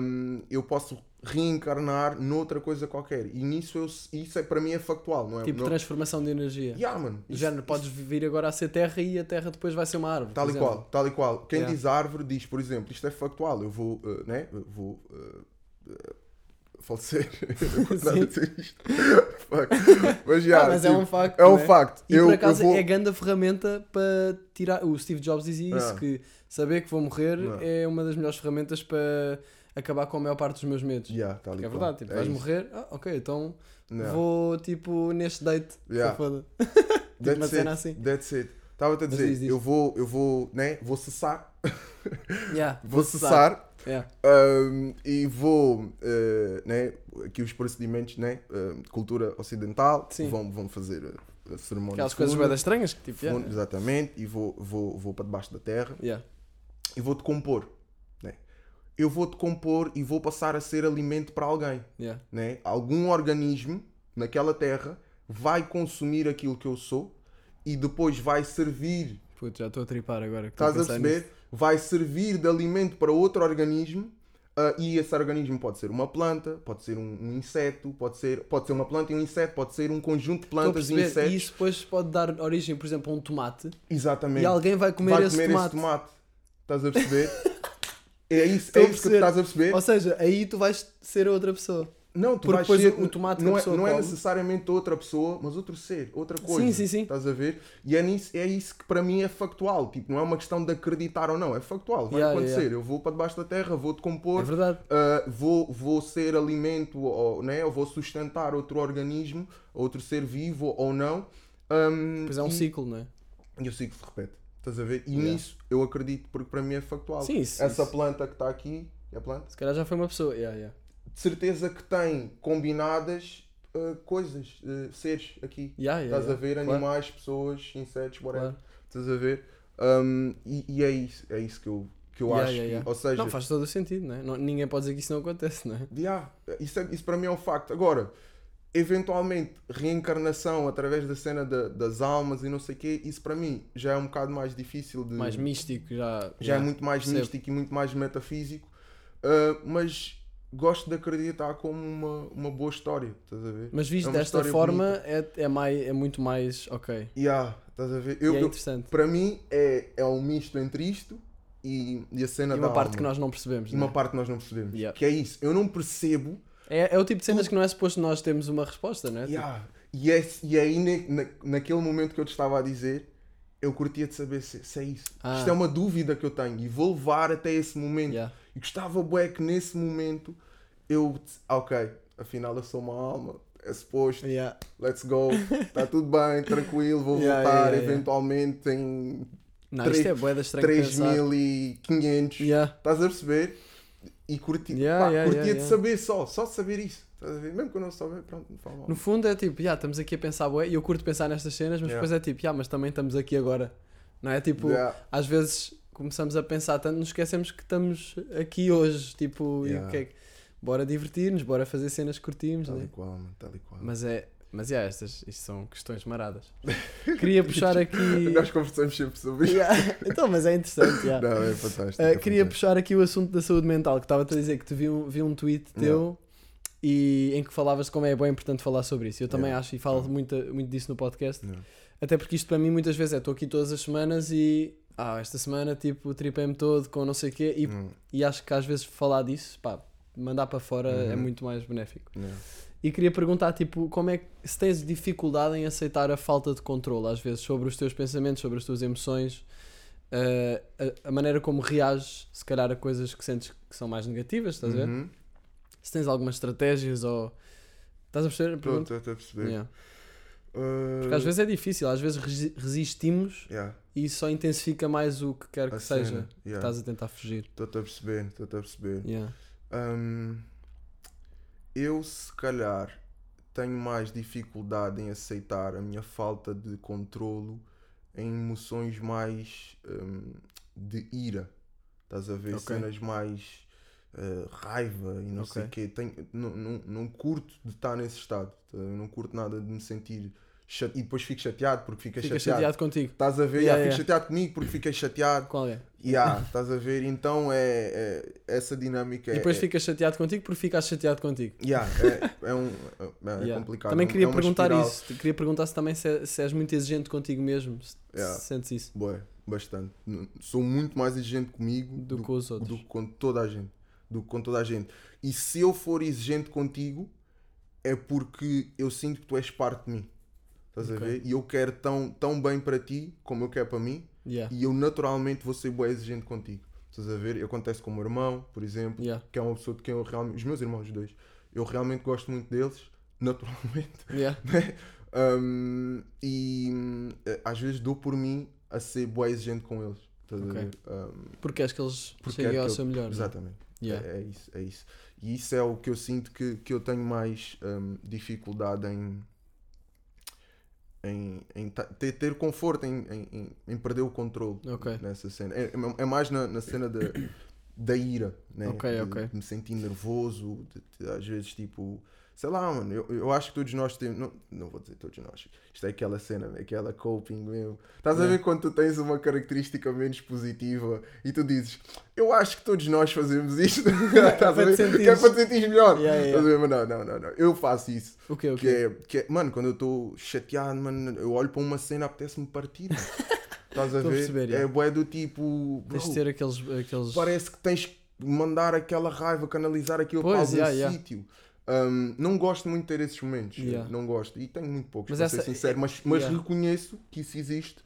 Um, eu posso reencarnar noutra coisa qualquer, e nisso eu, isso é, para mim é factual, não é? Tipo, não, transformação de energia. Yeah, mano. Isso- género, isso- podes vir agora a ser terra e a terra depois vai ser uma árvore. Tal e exemplo. qual, tal e qual. Quem Yeah. diz árvore diz, por exemplo, isto é factual, eu vou, uh, né? Eu vou uh, uh, falecer. eu vou dizer isto. Fuck. Mas, Ah, mas é tipo, um facto. é um né? facto. E eu, por acaso vou... é grande a ferramenta para tirar. O Steve Jobs dizia isso: Ah. que saber que vou morrer Ah. é uma das melhores ferramentas para acabar com a maior parte dos meus medos. Yeah, Porque é verdade, tipo, É vais isso. morrer, ah, ok, então vou tipo neste date. Yeah. foda. That's uma cena assim. That's it. Estava-te a dizer, diz, diz. eu vou, eu vou, né? Vou cessar. Yeah, Vou cessar. Yeah. Um, e vou, uh, né, aqui os procedimentos, né, uh, cultura ocidental, Sim. vão, vão fazer a, Aquelas coisas bem estranhas que tipo, yeah, funeral, exatamente, e vou, vou, vou para debaixo da terra yeah. e vou-te compor, né, eu vou-te compor e vou passar a ser alimento para alguém, Yeah. né, algum organismo naquela terra vai consumir aquilo que eu sou e depois vai servir, Puto, já estou a tripar agora. estás a perceber? Vai servir de alimento para outro organismo ah, e esse organismo pode ser uma planta, pode ser um, um inseto, pode ser, pode ser uma planta e um inseto, pode ser um conjunto de plantas e insetos. E isso depois pode dar origem, por exemplo, a um tomate Exatamente. e alguém vai comer, vai esse, comer tomate. esse tomate. Estás a perceber? é isso, Estou é isso que estás a perceber? Ou seja, aí tu vais ser outra pessoa. Não, tu vais ser, o- tomate que não é, não é necessariamente outra pessoa, mas outro ser, outra coisa. Sim, sim, sim. Estás a ver? E é, nisso, é isso que para mim é factual. Tipo, não é uma questão de acreditar ou não, é factual. Vai Yeah, acontecer. yeah. Eu vou para debaixo da terra, vou É decompor, verdade. uh, vou, vou ser alimento, ou, né? ou vou sustentar outro organismo, outro ser vivo ou não. Um, Pois é um e, ciclo, não é? e o ciclo se repete. Estás a ver? E Yeah. nisso eu acredito, porque para mim é factual. Sim, isso- Essa isso. planta que está aqui, é planta? Se calhar já foi uma pessoa. Yeah, yeah. De certeza que tem combinadas uh, coisas, uh, seres aqui. Yeah, yeah, Estás a yeah. ver Claro. animais, pessoas, insetos, whatever. Claro. Estás a ver? Um, e, e é isso, é isso que eu, que eu acho. que- ou seja, Não, faz todo o sentido, não é? Não- ninguém pode dizer que isso não acontece, não é? yeah, isso, é- isso para mim é um facto. Agora, eventualmente, reencarnação através da cena da- das almas e não sei o quê, isso para mim já é um bocado mais difícil de. Mais místico, já. já é muito mais percebo. místico e muito mais metafísico, uh, mas gosto de acreditar como uma, uma boa história, estás a ver? Mas visto É desta forma, é, é, mais, é muito mais. Ok. Yeah, estás a ver? E Eu, é eu- interessante. para mim é, é um misto entre isto e, e a cena E da uma parte alma. que nós não percebemos. E não uma é? parte que nós não percebemos. Yeah. Que é isso. Eu não percebo. É, é o tipo de cenas que não é suposto nós termos uma resposta, não é? Yeah. E, é, e aí, na, na- naquele momento que eu te estava a dizer, eu curtia de saber se, se é isso. Ah. Isto é uma dúvida que eu tenho e vou levar até esse momento. Yeah. E gostava, bué, que nesse momento eu. ah, Ok, afinal eu sou uma alma. É suposto. Yeah. Let's go. Está tudo bem, tranquilo. Vou Yeah, voltar yeah, eventualmente em Não, Três- isto é boeda estranho de pensar. 3500. Yeah. Estás a perceber? E curti, Yeah, pá, curtia de saber só, só de saber isso. Estás a ver? Mesmo que eu não souber, pronto, não falo mal. No fundo é tipo, yeah, estamos aqui a pensar, bué, e eu curto pensar nestas cenas, mas depois é tipo, yeah, mas também estamos aqui agora. Não é? Tipo, às vezes começamos a pensar tanto, nos esquecemos que estamos aqui hoje, tipo, e Yeah. o que é que- bora divertir-nos, bora fazer cenas que curtimos, Tal né? e qual, tal e qual. Mas é, mas yeah, estas isto são questões maradas. Queria puxar aqui. Nós conversamos sempre sobre isso. Yeah, Então, mas é interessante, yeah. Não, é fantástico. Uh, é queria fantástico. puxar aqui o assunto da saúde mental, que estava-te a dizer que te vi um, vi um tweet teu e em que falavas de como é bem importante falar sobre isso. Eu também Yeah. acho e falo Yeah. muito, muito disso no podcast. Yeah. Até porque isto para mim muitas vezes é estou aqui todas as semanas e ah, esta semana tipo tripei-me todo com não sei o quê e, Hum, e acho que às vezes falar disso, pá, mandar para fora é Uhum. muito mais benéfico. yeah. E queria perguntar, tipo, como é que se tens dificuldade em aceitar a falta de controle, às vezes, sobre os teus pensamentos, sobre as tuas emoções, eh, a, a maneira como reages, se calhar, a coisas que sentes que são mais negativas, estás a ver? Uhum. Se tens algumas estratégias ou. Estás a perceber? Estou a perceber. Yeah. Uh, Porque às vezes é difícil, às vezes resi- resistimos yeah, e isso só intensifica mais o que quer que a seja cena, que yeah. estás a tentar fugir. Estou-te a perceber, estou-te a perceber. Yeah. Hum, eu, se calhar, tenho mais dificuldade em aceitar a minha falta de controlo em emoções mais hum, de ira. Estás a ver? Ok. Cenas mais eh, raiva e não sei o quê. Tenho, não, não, não curto de estar nesse estado. não curto nada de me sentir. E depois fico chateado porque fica Fica chateado. chateado contigo. Estás a ver? Yeah, Yeah, yeah. Fico chateado comigo porque fiquei chateado. Com alguém. Yeah, estás a ver? Então é, é- essa dinâmica E é, depois é, ficas chateado contigo porque ficas chateado contigo. Yeah, é, é um, é, é Yeah. complicado. Também é queria é perguntar espiral. isso. Queria perguntar se também se, é- se és muito exigente contigo mesmo. Se, Yeah. se sentes isso Bué, bastante. Sou muito mais exigente comigo do do, que os outros. do que com toda a gente. Do que com toda a gente. E se eu for exigente contigo, é porque eu sinto que tu és parte de mim. Estás a Ok. ver? E eu quero tão, tão bem para ti como eu quero para mim. Yeah. E eu naturalmente vou ser bué exigente contigo. Estás a ver? Acontece com o meu irmão, por exemplo. Yeah. que é uma pessoa de quem eu realmente. Os meus irmãos, os dois. Eu realmente gosto muito deles, naturalmente. Yeah. Um, e eh, às vezes dou por mim a ser boa exigente com eles. Estás a Ok. ver? Um, Porque és que eles cheguem é ao eu- seu melhor. não é? Exatamente. Yeah. É, é isso, é isso. E isso é o que eu sinto que, que eu tenho mais hum, dificuldade em. Em, em ter, ter conforto em, em, em- perder o controle Ok. nessa cena. É, é- é mais na, na cena da, da ira, né? Ok, de, ok. de me sentir nervoso, de, às vezes tipo sei lá, mano, eu, eu acho que todos nós temos, não, não vou dizer todos nós, isto é aquela cena, aquela coping mesmo. Estás a É. ver quando tu tens uma característica menos positiva e tu dizes, eu acho que todos nós fazemos isto, estás a para te ver? sentires- Que é para te sentir melhor. Yeah, yeah, Estás a ver? Mas não, não, não, não, eu faço isso. O quê? O Que é, que é, mano, quando eu estou chateado, mano, eu olho para uma cena, apetece-me partir. Estás a a ver? perceber, é do tipo. Tens de ter aqueles. aqueles... Parece que tens que mandar aquela raiva, canalizar aquilo Pois, para algum yeah, yeah. Um, não gosto muito de ter esses momentos. Yeah. Não gosto. E tenho muito poucos, Mas para essa- ser sincero. Mas, mas yeah. reconheço que isso existe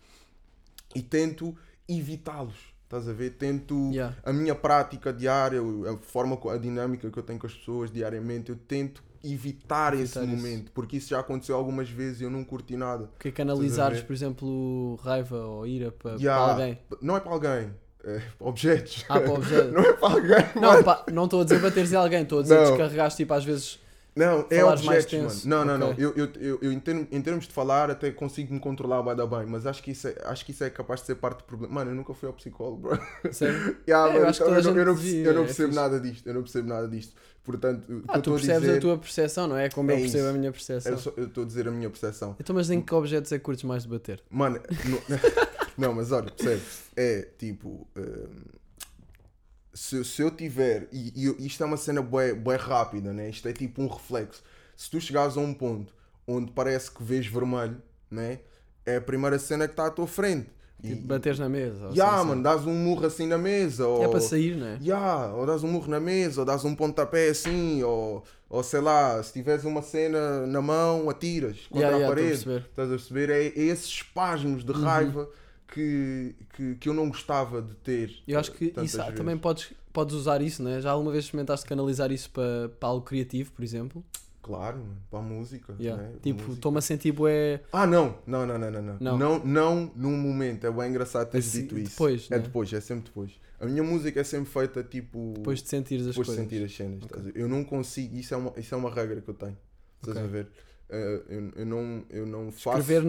e tento evitá-los. Estás a ver? Tento. Yeah. A minha prática diária, a forma, a dinâmica que eu tenho com as pessoas diariamente, eu tento evitar, esse Evitar isso. momento. Porque isso já aconteceu algumas vezes e eu não curti nada. Que canalizares, ver? por exemplo, raiva ou ira para, para Yeah. alguém. Não é para alguém. É objetos. Ah, para objeto. não é para alguém. Não, pá, não estou a dizer bateres em alguém, estou a dizer Não. descarregares tipo às vezes. Não, é objetos, mano. Não, não, Ok. não. Eu, eu, eu, eu em, termos, em termos de falar, até consigo me controlar vai dar bem, mas acho que, isso é, acho que isso é capaz de ser parte do problema. Mano, eu nunca fui ao psicólogo, bro. Sério? Yeah, É, eu então eu, não, eu, eu é percebo nada disto. Eu não percebo nada disto. Portanto, eu Ah, tu estou a percebes dizer. a tua percepção, não é? Como eu É percebo isso. a minha percepção. Eu eu estou a dizer a minha percepção. Então, mas em que objetos é que curtes mais de bater? Mano, não, não, mas olha, percebe? É tipo. hum, se, se eu tiver. E, e isto é uma cena bué rápida, né? Isto é tipo um reflexo. Se tu chegares a um ponto onde parece que vês vermelho, né? É a primeira cena que está à tua frente. E, Tipo, bateres na mesa? Ya, assim, mano, dás um murro assim na mesa. Ou, É para sair, não é? Ya, ou dás um murro na mesa, ou dás um pontapé assim, ou, ou sei lá, se tiveres uma cena na mão, atiras contra ya, a a parede. Estás a perceber? É, é esses espasmos Uhum. de raiva que, que, que eu não gostava de ter. Eu acho que tantas isso, vezes. também podes, podes usar isso, não é? Já alguma vez experimentaste canalizar isso para, para algo criativo, por exemplo? Claro, para a música. Yeah. né? Tipo, estou-me a sentir bué. Ah, não. Não, não, não, não, não. Não. Não, não num momento. É bem engraçado teres Assim, dito isso. depois, É né? depois, é sempre depois. A minha música é sempre feita tipo. Depois de sentires as depois coisas. de sentir as cenas. ver? Eu não consigo. Isso é uma, isso é uma regra que eu tenho. Estás Ok. a ver? Eh, eu, eu não, eu não faço. Escrever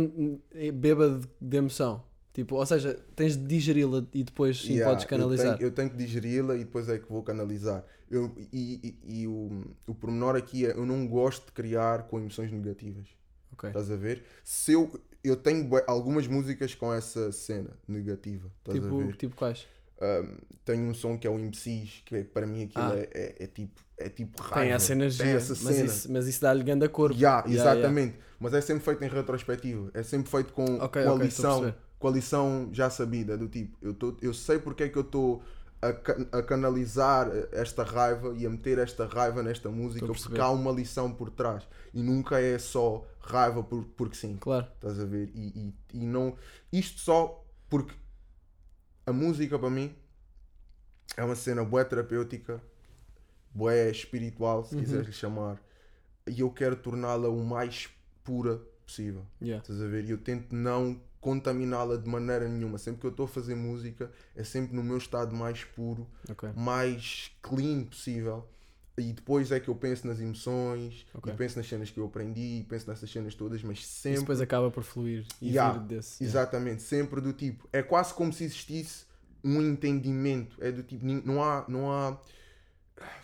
bêbado de emoção. Tipo, ou seja, tens de digeri-la e depois sim Yeah, podes canalizar. Eu tenho, eu tenho que digeri-la e depois é que vou canalizar. Eu, e e, e o, o pormenor aqui é: eu não gosto de criar com emoções negativas. Estás a ver? Se eu, eu tenho algumas músicas com essa cena negativa. Tipo, tipo quais? Um, tenho um som que é o Imbecis, que é- para mim aquilo Ah. é, é, é tipo, é tipo raiva. Tem essa energia. Tem essa mas, cena. isso, mas isso dá-lhe ganda corpo. Yeah, Yeah, exatamente. Mas é sempre feito em retrospectiva. É sempre feito com, Ok, com a ok, estou a lição. Perceber. Com a lição já sabida. Do tipo, eu, tô, eu sei porque é que eu estou a, a canalizar esta raiva e a meter esta raiva nesta música porque há uma lição por trás. E nunca é só raiva por, porque sim. Claro. Estás a ver? E, e, e não. Isto só porque a música para mim é uma cena bué terapêutica, bué espiritual, se Uhum. quiseres lhe chamar, e eu quero torná-la o mais pura possível. Yeah. Estás a ver? E eu tento não contaminá-la de maneira nenhuma. Sempre que eu estou a fazer música, é sempre no meu estado mais puro, Ok. mais clean possível. E depois é que eu penso nas emoções, Ok. e penso nas cenas que eu aprendi, e penso nessas cenas todas, mas sempre depois acaba por fluir e Yeah, desse. yeah. Exatamente, sempre do tipo. É quase como se existisse um entendimento. É do tipo, não há. Não há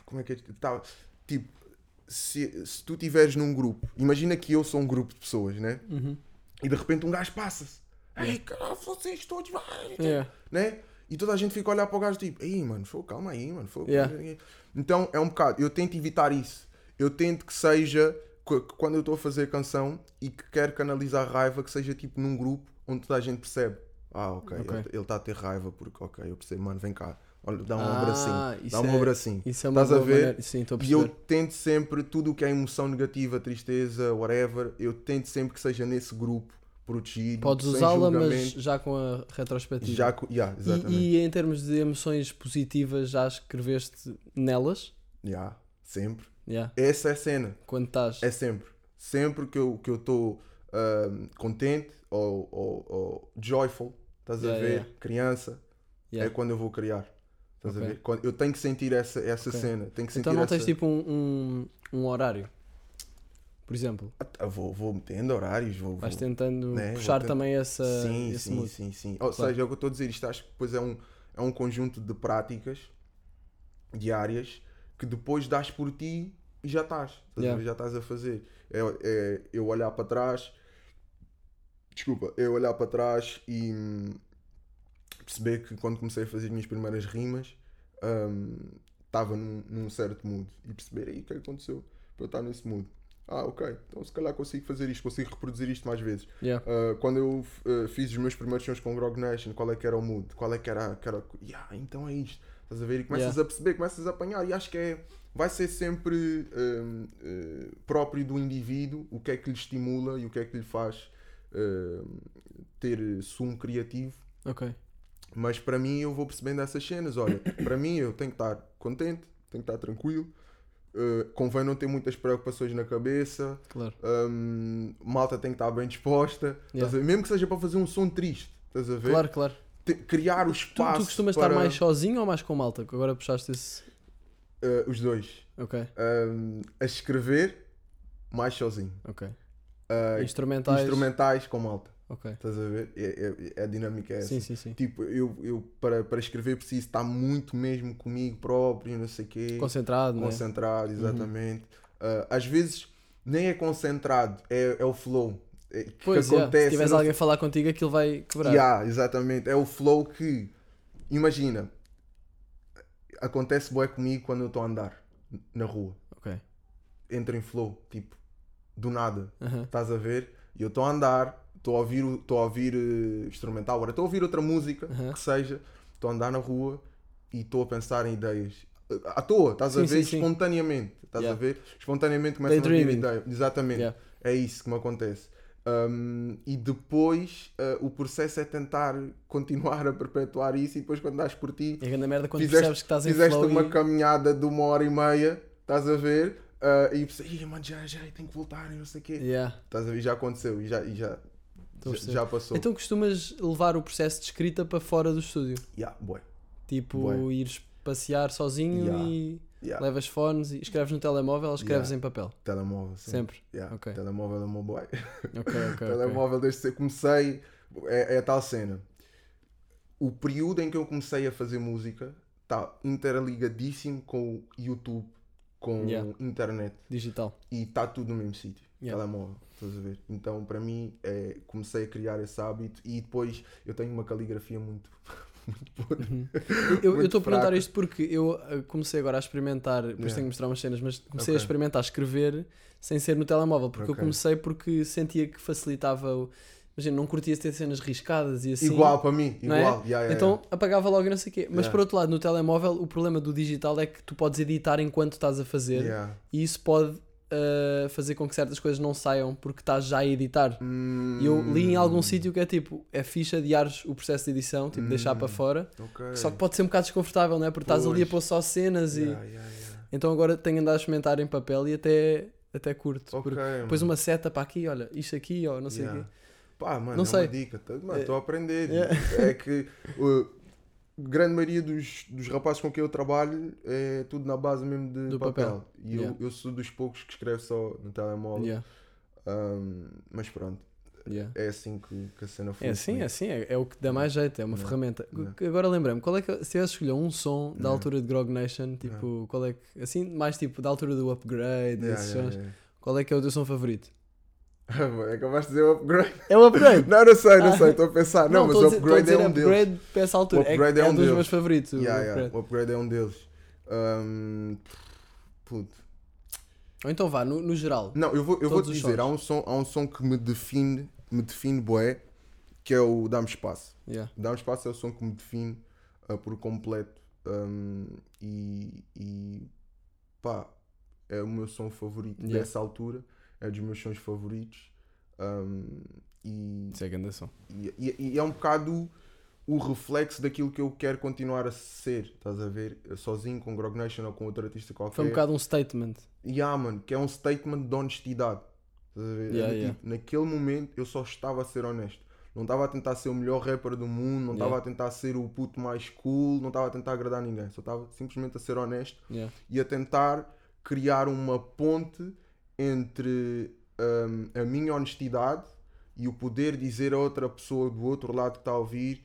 como é que é? Tá, tipo, se, se tu estiveres num grupo, imagina que eu sou um grupo de pessoas, né? Uhum. E de repente um gajo passa-se. Ei, caralho, vocês todos vai. Yeah. Né? E toda a gente fica a olhar para o gajo tipo, ei, mano, foi, calma aí, mano. Foi, Yeah. Então é um bocado, eu tento evitar isso. Eu tento que seja, que- que quando eu estou a fazer canção e que quero canalizar raiva, que seja tipo num grupo onde toda a gente percebe. Ah, ok, Ok. ele está a ter raiva porque, ok, eu percebo, mano, vem cá, olha, dá um Ah, abracinho, isso dá um é- abracinho. Isso é uma Estás a ver? maneira. Sim, estou a E eu tento sempre, tudo o que é emoção negativa, tristeza, whatever, eu tento sempre que seja nesse grupo, protegido, Podes usá-la, mas já com a retrospectiva. Já, yeah, exatamente. e, e em termos de emoções positivas, já escreveste nelas? Yeah, sempre. Yeah. Essa é a cena. Quando estás. É sempre. Sempre que eu que eu estou ahm, contente ou, ou, ou joyful, estás a ver? Criança, é quando eu vou criar. Estás Ok. a ver? Eu tenho que sentir essa, essa Ok. cena. Tenho que sentir Então não essa... tens tipo um, um, um horário? Por exemplo, Ah, Vou, vou metendo horários, vou, vais tentando né, puxar vou tent- também essa, sim, esse sim, mood. sim, sim. Ou Claro. seja, é o que eu estou a dizer. Isto acho que depois é um, é um conjunto de práticas diárias que depois dás por ti e já estás. Yeah. Já estás a fazer. É, é eu olhar para trás, desculpa, eu olhar para trás e hum, perceber que quando comecei a fazer as minhas primeiras rimas estava num, num certo mood e perceber aí o que é que aconteceu para eu estar nesse mood. Ah, ok, então se calhar consigo fazer isto, consigo reproduzir isto mais vezes. Yeah. Uh, quando eu uh, fiz os meus primeiros sons com Grog Nation, qual é que era o mood? Qual é que era, que era yeah, então é isto. Estás a ver? E começas Yeah. a perceber, começas a apanhar e acho que é, vai ser sempre um, uh, próprio do indivíduo o que é que lhe estimula e o que é que lhe faz uh, ter sumo criativo. Ok. Mas para mim eu vou percebendo essas cenas. Olha, para mim eu tenho que estar contente, tenho que estar tranquilo. Uh, convém não ter muitas preocupações na cabeça. Claro. Hum, malta tem que estar bem disposta. Ver? Mesmo que seja para fazer um som triste. Estás a ver? Claro, claro. Te- criar o Tu, espaço. tu costumas para, estar mais sozinho ou mais com malta? Que agora puxaste esse. uh, os dois. Ok, Hum, a escrever mais sozinho. ok. Uh, Instrumentais. Instrumentais com malta. Ok. Estás a ver? É, é- é a dinâmica é essa. Sim, sim, sim. Tipo, eu, eu para, para escrever preciso estar muito mesmo comigo próprio, não sei o quê. Concentrado, né? Concentrado, exatamente. Uh, às vezes nem é concentrado, é, é o flow. É, que Pois, yeah. acontece. se tiveres não alguém a falar contigo, aquilo vai quebrar. Yeah, exatamente. É o flow que, imagina, acontece bué comigo quando eu estou a andar na rua. Ok. Entro em flow, tipo, do nada. Aham. Estás a ver? E eu estou a andar, estou a ouvir, estou a ouvir eh, instrumental, agora estou a ouvir outra música, Aham. que seja, estou a andar na rua e estou a pensar em ideias. Eh, À toa, estás a Sim, ver? sim. Espontaneamente. Estás Yeah. a ver? Espontaneamente começa a vir Daydreaming. ideia. Exatamente. Yeah. É isso que me acontece. Um, e depois uh, o processo é tentar continuar a perpetuar isso e depois quando dás por ti É a grande merda quando Fizeste- percebes que estás em fizeste uma e... caminhada de uma hora e meia, estás a ver? Uh, e pensei, "Ih, mano, já, já, tenho que voltar e não sei o quê. Yeah. Estás a ver? Já aconteceu e já, e já, Estou já, já passou. Então costumas levar o processo de escrita para fora do estúdio? Yeah, bué. Tipo, Bué. ires passear sozinho Yeah. e Yeah. levas fones e escreves no telemóvel ou escreves Yeah. em papel? Telemóvel, sim. Sempre? Yeah. Ok. Telemóvel é o meu boy. Ok, ok, ok. Telemóvel desde que comecei é, é a tal cena. O período em que eu comecei a fazer música está interligadíssimo com o YouTube, com Yeah. internet Digital. e está tudo no mesmo sítio. Yeah. Telemóvel, estás a ver? Então para mim é, comecei a criar esse hábito e depois eu tenho uma caligrafia muito, muito boa. Uhum. Eu estou a perguntar isto porque eu uh, comecei agora a experimentar, depois Yeah. tenho que mostrar umas cenas, mas comecei a Ok. experimentar a escrever sem ser no telemóvel, porque eu Ok. comecei porque sentia que facilitava o. Imagina, não curtia ter cenas riscadas e assim. igual para mim, é? igual. Yeah, yeah, Então apagava logo e não sei o quê. Mas Yeah. por outro lado, no telemóvel, o problema do digital é que tu podes editar enquanto estás a fazer yeah. e isso pode uh, fazer com que certas coisas não saiam porque estás já a editar. Hum, E eu li em algum sítio que é tipo, é fixe adiares o processo de edição, tipo, deixar Hum. para fora. ok. Só que pode ser um bocado desconfortável, não é? Porque estás ali a Pois. pôr só cenas e. Yeah, yeah, yeah. Então agora tenho andado a experimentar em papel e até, até curto. Ok, porque mano. depois uma seta para aqui, olha, isto aqui, ou não sei o Yeah. quê. Pá, mano, Não é sei. uma dica. tá- Mano, É- estou a aprender. Yeah. É que uh, grande maioria dos, dos rapazes com quem eu trabalho é tudo na base mesmo de Do papel. papel. E Yeah. eu, eu sou dos poucos que escreve só no telemóvel. Yeah, Um, mas pronto, yeah. é assim que, que a cena foi. É assim, é assim, é, é o que dá mais jeito, é uma Yeah. ferramenta. Yeah. Agora lembrei-me, qual é que se tivesse escolher um som da altura de Grog Nation, tipo, qual é que, assim, mais tipo da altura do upgrade, Yeah, sons, qual é que é o teu som favorito? Acabaste de dizer o upgrade. É o upgrade! Não, não sei, não Ah. sei, estou a pensar. Não, mas estou o dizer- upgrade é dizer um deles. upgrade para essa altura. O upgrade é, é é um um dos deles. meus favoritos. o Yeah, yeah, upgrade. O upgrade é um deles. Um, puto. Ou então vá, no, no geral. Não, eu vou, eu vou te dizer, há um, som, há um som que me define, me define bué, que é o Dá-me Espaço. Yeah. Dá-me Espaço é o som que me define ah, por completo um, e, e pá, é o meu som favorito Yeah. dessa altura, é dos meus sons favoritos um, e, Isso é grande som. e, e- e é um bocado o reflexo daquilo que eu quero continuar a ser, estás a ver? Sozinho com Grog Nation ou com outro artista qualquer. Foi um bocado um statement. Yeah, mano, que é um statement de honestidade. Estás a ver? Yeah, É yeah. tipo, naquele momento eu só estava a ser honesto. Não estava a tentar ser o melhor rapper do mundo, não estava Yeah. a tentar ser o puto mais cool, não estava a tentar agradar ninguém. Só estava simplesmente a ser honesto Yeah. e a tentar criar uma ponte entre hum, a minha honestidade e o poder dizer a outra pessoa do outro lado que está a ouvir: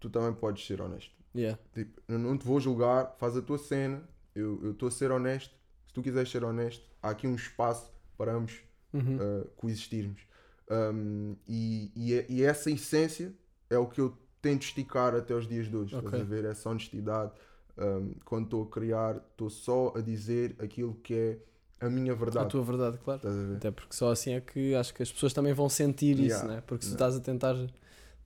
tu também podes ser honesto. Yeah. Tipo, não te vou julgar, faz a tua cena, eu estou a ser honesto. Se tu quiseres ser honesto, há aqui um espaço para ambos Uhum. uh, coexistirmos. Um, e, e, é- e essa essência é o que eu tento esticar até os dias de hoje. Ok. Estás a ver? Essa honestidade. Um, quando estou a criar, estou só a dizer aquilo que é a minha A verdade. tua verdade, claro. A? Até porque só assim é que acho que as pessoas também vão sentir isso, Yeah. né? Porque se tu Yeah. estás a tentar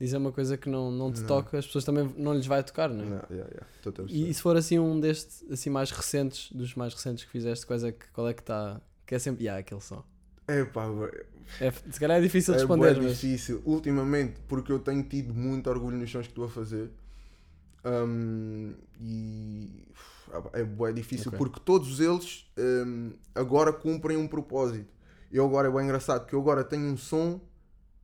dizer uma coisa que não, não te Não. toca, as pessoas também não lhes vai tocar, né? Não, yeah, yeah, a E, e se for assim um destes, assim mais recentes, dos mais recentes que fizeste, quais é que, qual é que está? Que é sempre, yeah, aquele som. É pá, É, se calhar é difícil é responder, bué mas difícil. Ultimamente, porque eu tenho tido muito orgulho nos sons que estou a fazer. Um, e é bué difícil Ok. porque todos eles um, agora cumprem um propósito. Eu agora é bem engraçado que eu agora tenho um som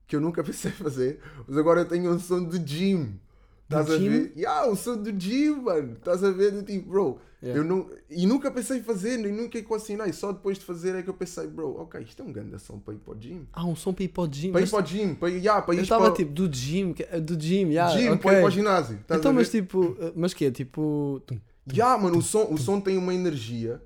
que eu nunca pensei fazer, mas agora eu tenho um som de gym. Estás a gym? ver? Yeah, um som do gym, mano. Estás a ver? Do tipo, bro, Yeah. eu não, e nunca pensei fazer, nem nunca equacionei. Só depois de fazer é que eu pensei, bro, ok, isto é um grande som para ir para o gym. Ah, um som para ir para o gym. Para ir para o gym, para ir, yeah, para eu estava para tipo do gym, do gym, yeah, gym, ok. para ir para o ginásio. Então, mas tipo, uh, mas que é? Tipo, tum, Yeah, mano, o som, o som tem uma energia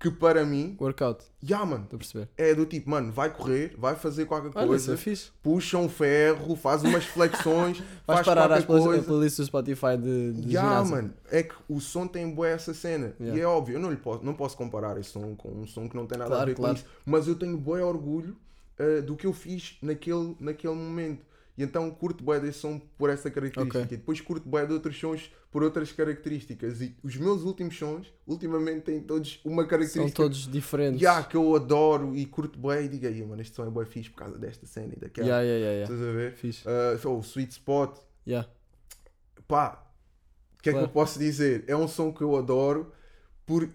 que para mim, workout, yeah, mano, estou a perceber. é do tipo, mano, vai correr, vai fazer qualquer Olha, isso coisa, é fixe. puxa um ferro, faz umas flexões, faz parar coisa. playlists do Spotify de, de Yeah, ginásio. mano, é que o som tem boa essa cena. Yeah. E é óbvio, eu não, lhe posso, não posso comparar esse som com um som que não tem nada a Claro, ver claro. com isso. Mas eu tenho bom orgulho uh, do que eu fiz naquele, naquele momento. E então curto bué desse som por essa característica. Ok. E depois curto bué de outros sons por outras características. E os meus últimos sons, ultimamente, têm todos uma São característica todos diferentes. yeah, que eu adoro e curto bué. E digo aí, mano, este som é bué fixe por causa desta cena e daquela. Yeah, yeah, yeah, yeah. Estás a ver? Fixe. Uh, oh, Sweet Spot, Yeah. pá, o que é Claro. que eu posso dizer? É um som que eu adoro por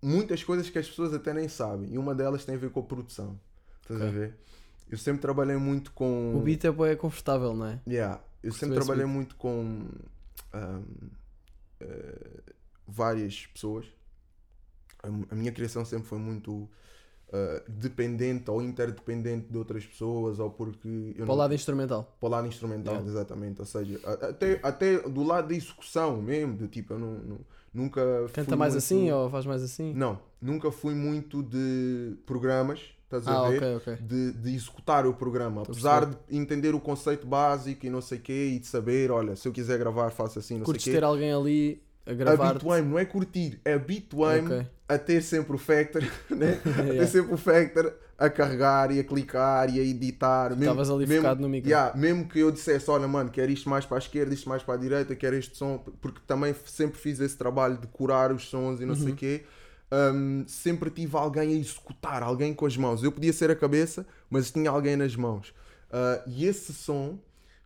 muitas coisas que as pessoas até nem sabem. E uma delas tem a ver com a produção. Estás a Ok. ver? Eu sempre trabalhei muito com. O beat é confortável, não é? Yeah, eu sempre trabalhei beat. muito com ahm, eh, várias pessoas. A, a minha criação sempre foi muito ah, dependente ou interdependente de outras pessoas, ou porque Para o não- lado instrumental. para o lado instrumental, Yeah. exatamente. Ou seja, até, até do lado da execução mesmo, do tipo, eu não, não- nunca. Canta mais muito- assim ou faz mais assim? Não, nunca fui muito de programas, estás ah, a ver? ok, ok. De, de executar o programa, apesar de entender o conceito básico e não sei o quê, e de saber, olha, se eu quiser gravar, faço assim, não Curtes sei o quê. ter alguém ali a gravar. Habituei-me, não é curtir, é habituei-me Ok. a ter sempre o factor, né? a ter Yeah. sempre o factor a carregar e a clicar e a editar. Estavas ali mesmo- focado no micro. Yeah, mesmo que eu dissesse, olha mano, quero isto mais para a esquerda, isto mais para a direita, quero este som, porque também sempre fiz esse trabalho de curar os sons e não Uhum. sei o quê. Hum, sempre tive alguém a executar, alguém com as mãos. Eu podia ser a cabeça, mas tinha alguém nas mãos. Ah, e esse som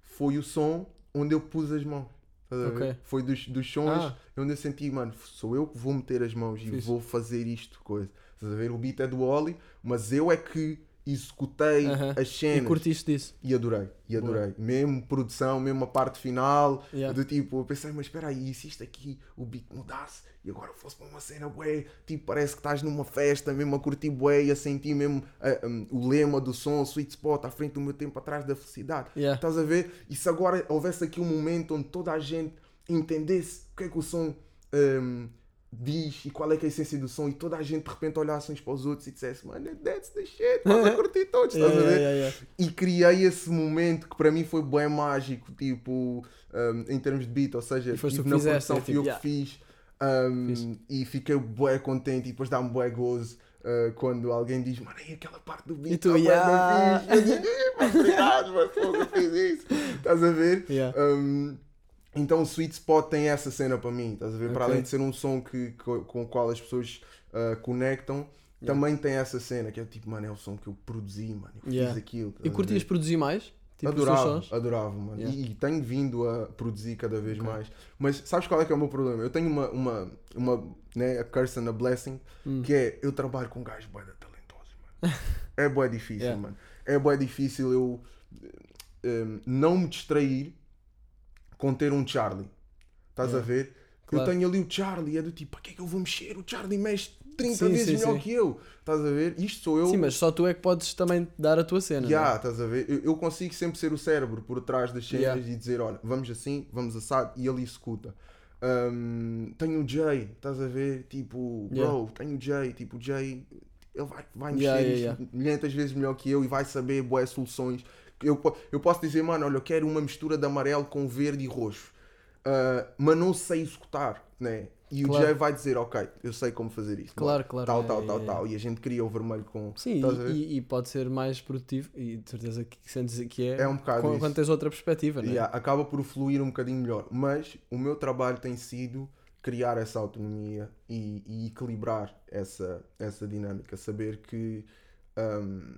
foi o som onde eu pus as mãos. Estás a ver? Ok. Foi dos, dos sons Ah. onde eu senti, mano, sou eu que vou meter as mãos e Fixe. vou fazer isto, coisa. Estás a ver? O beat é do Oli, mas eu é que executei Aham. as E cenas. curtiste disso. E adorei, e adorei. Mesmo produção, mesmo a parte final, Yeah. do tipo, eu pensei, mas espera aí, e se isto aqui, o beat mudasse e agora fosse para uma cena bué, tipo, parece que estás numa festa, mesmo a curtir bué e a sentir mesmo um, o lema do som, sweet spot, à frente do meu tempo, atrás da felicidade. Yeah. Estás a ver? E se agora houvesse aqui um momento onde toda a gente entendesse o que é que o som um, diz e qual é que é a essência do som e toda a gente de repente olhasse uns para os outros e dissesse, mano, that's the shit, estás a curtir todos, estás Yeah, a ver? yeah, yeah, e criei esse momento que para mim foi bem mágico, tipo, um, em termos de beat, ou seja, que na produção é, fui eu tipo, que fiz um, e fiquei bué contente e depois dá-me bué gozo uh, quando alguém diz, mano, aí aquela parte do beat E tu, tá yeah. fixe." Eu digo, "Eh, pá, obrigado, mas fogo, eu fiz isso, estás a ver? Um, então o Sweet Spot tem essa cena para mim, estás a ver? Para Ok. além de ser um som que, com o qual as pessoas uh, conectam, Yeah. também tem essa cena que é tipo, mano, é o som que eu produzi, mano, eu Yeah. fiz aquilo. E curtias produzir mais? Tipo, adorava, adorava, mano. Yeah. E, e tenho vindo a produzir cada vez Ok. mais. Mas sabes qual é que é o meu problema? Eu tenho uma, uma, uma né, a curse and a blessing, Hum. que é eu trabalho com gajos bué da talentosos, mano. é bué difícil, mano. É bué difícil eu eh, não me distrair com ter um Charlie. Estás Yeah. a ver? Claro. Eu tenho ali o Charlie, é do tipo, para que é que eu vou mexer? O Charlie mexe 30 Sim, vezes sim, melhor sim. que eu. Estás a ver? Isto sou eu. Sim, mas só tu é que podes também dar a tua cena. Yeah, não é? estás a ver? Eu, eu consigo sempre ser o cérebro por trás das cenas Yeah. e dizer, olha, vamos assim, vamos assado, e ele executa. Um, tenho o Jay, estás a ver? Tipo, bro, Yeah. tenho o Jay, tipo, o Jay, ele vai, vai mexer Yeah, isto yeah, 500 vezes melhor que eu e vai saber boas soluções. Eu, eu posso dizer, mano, olha, eu quero uma mistura de amarelo com verde e roxo, Uh, mas não sei executar, né? E Claro. o Jay vai dizer, ok, eu sei como fazer isto. Claro, claro, Tal, é, tal, é, tal, é. tal. E a gente cria o vermelho com. Sim, e, e pode ser mais produtivo, e de certeza que sentes que é, É um bocado quando, quando tens outra perspectiva, né? Yeah, acaba por fluir um bocadinho melhor. Mas o meu trabalho tem sido criar essa autonomia e, e equilibrar essa, essa dinâmica. Saber que hum,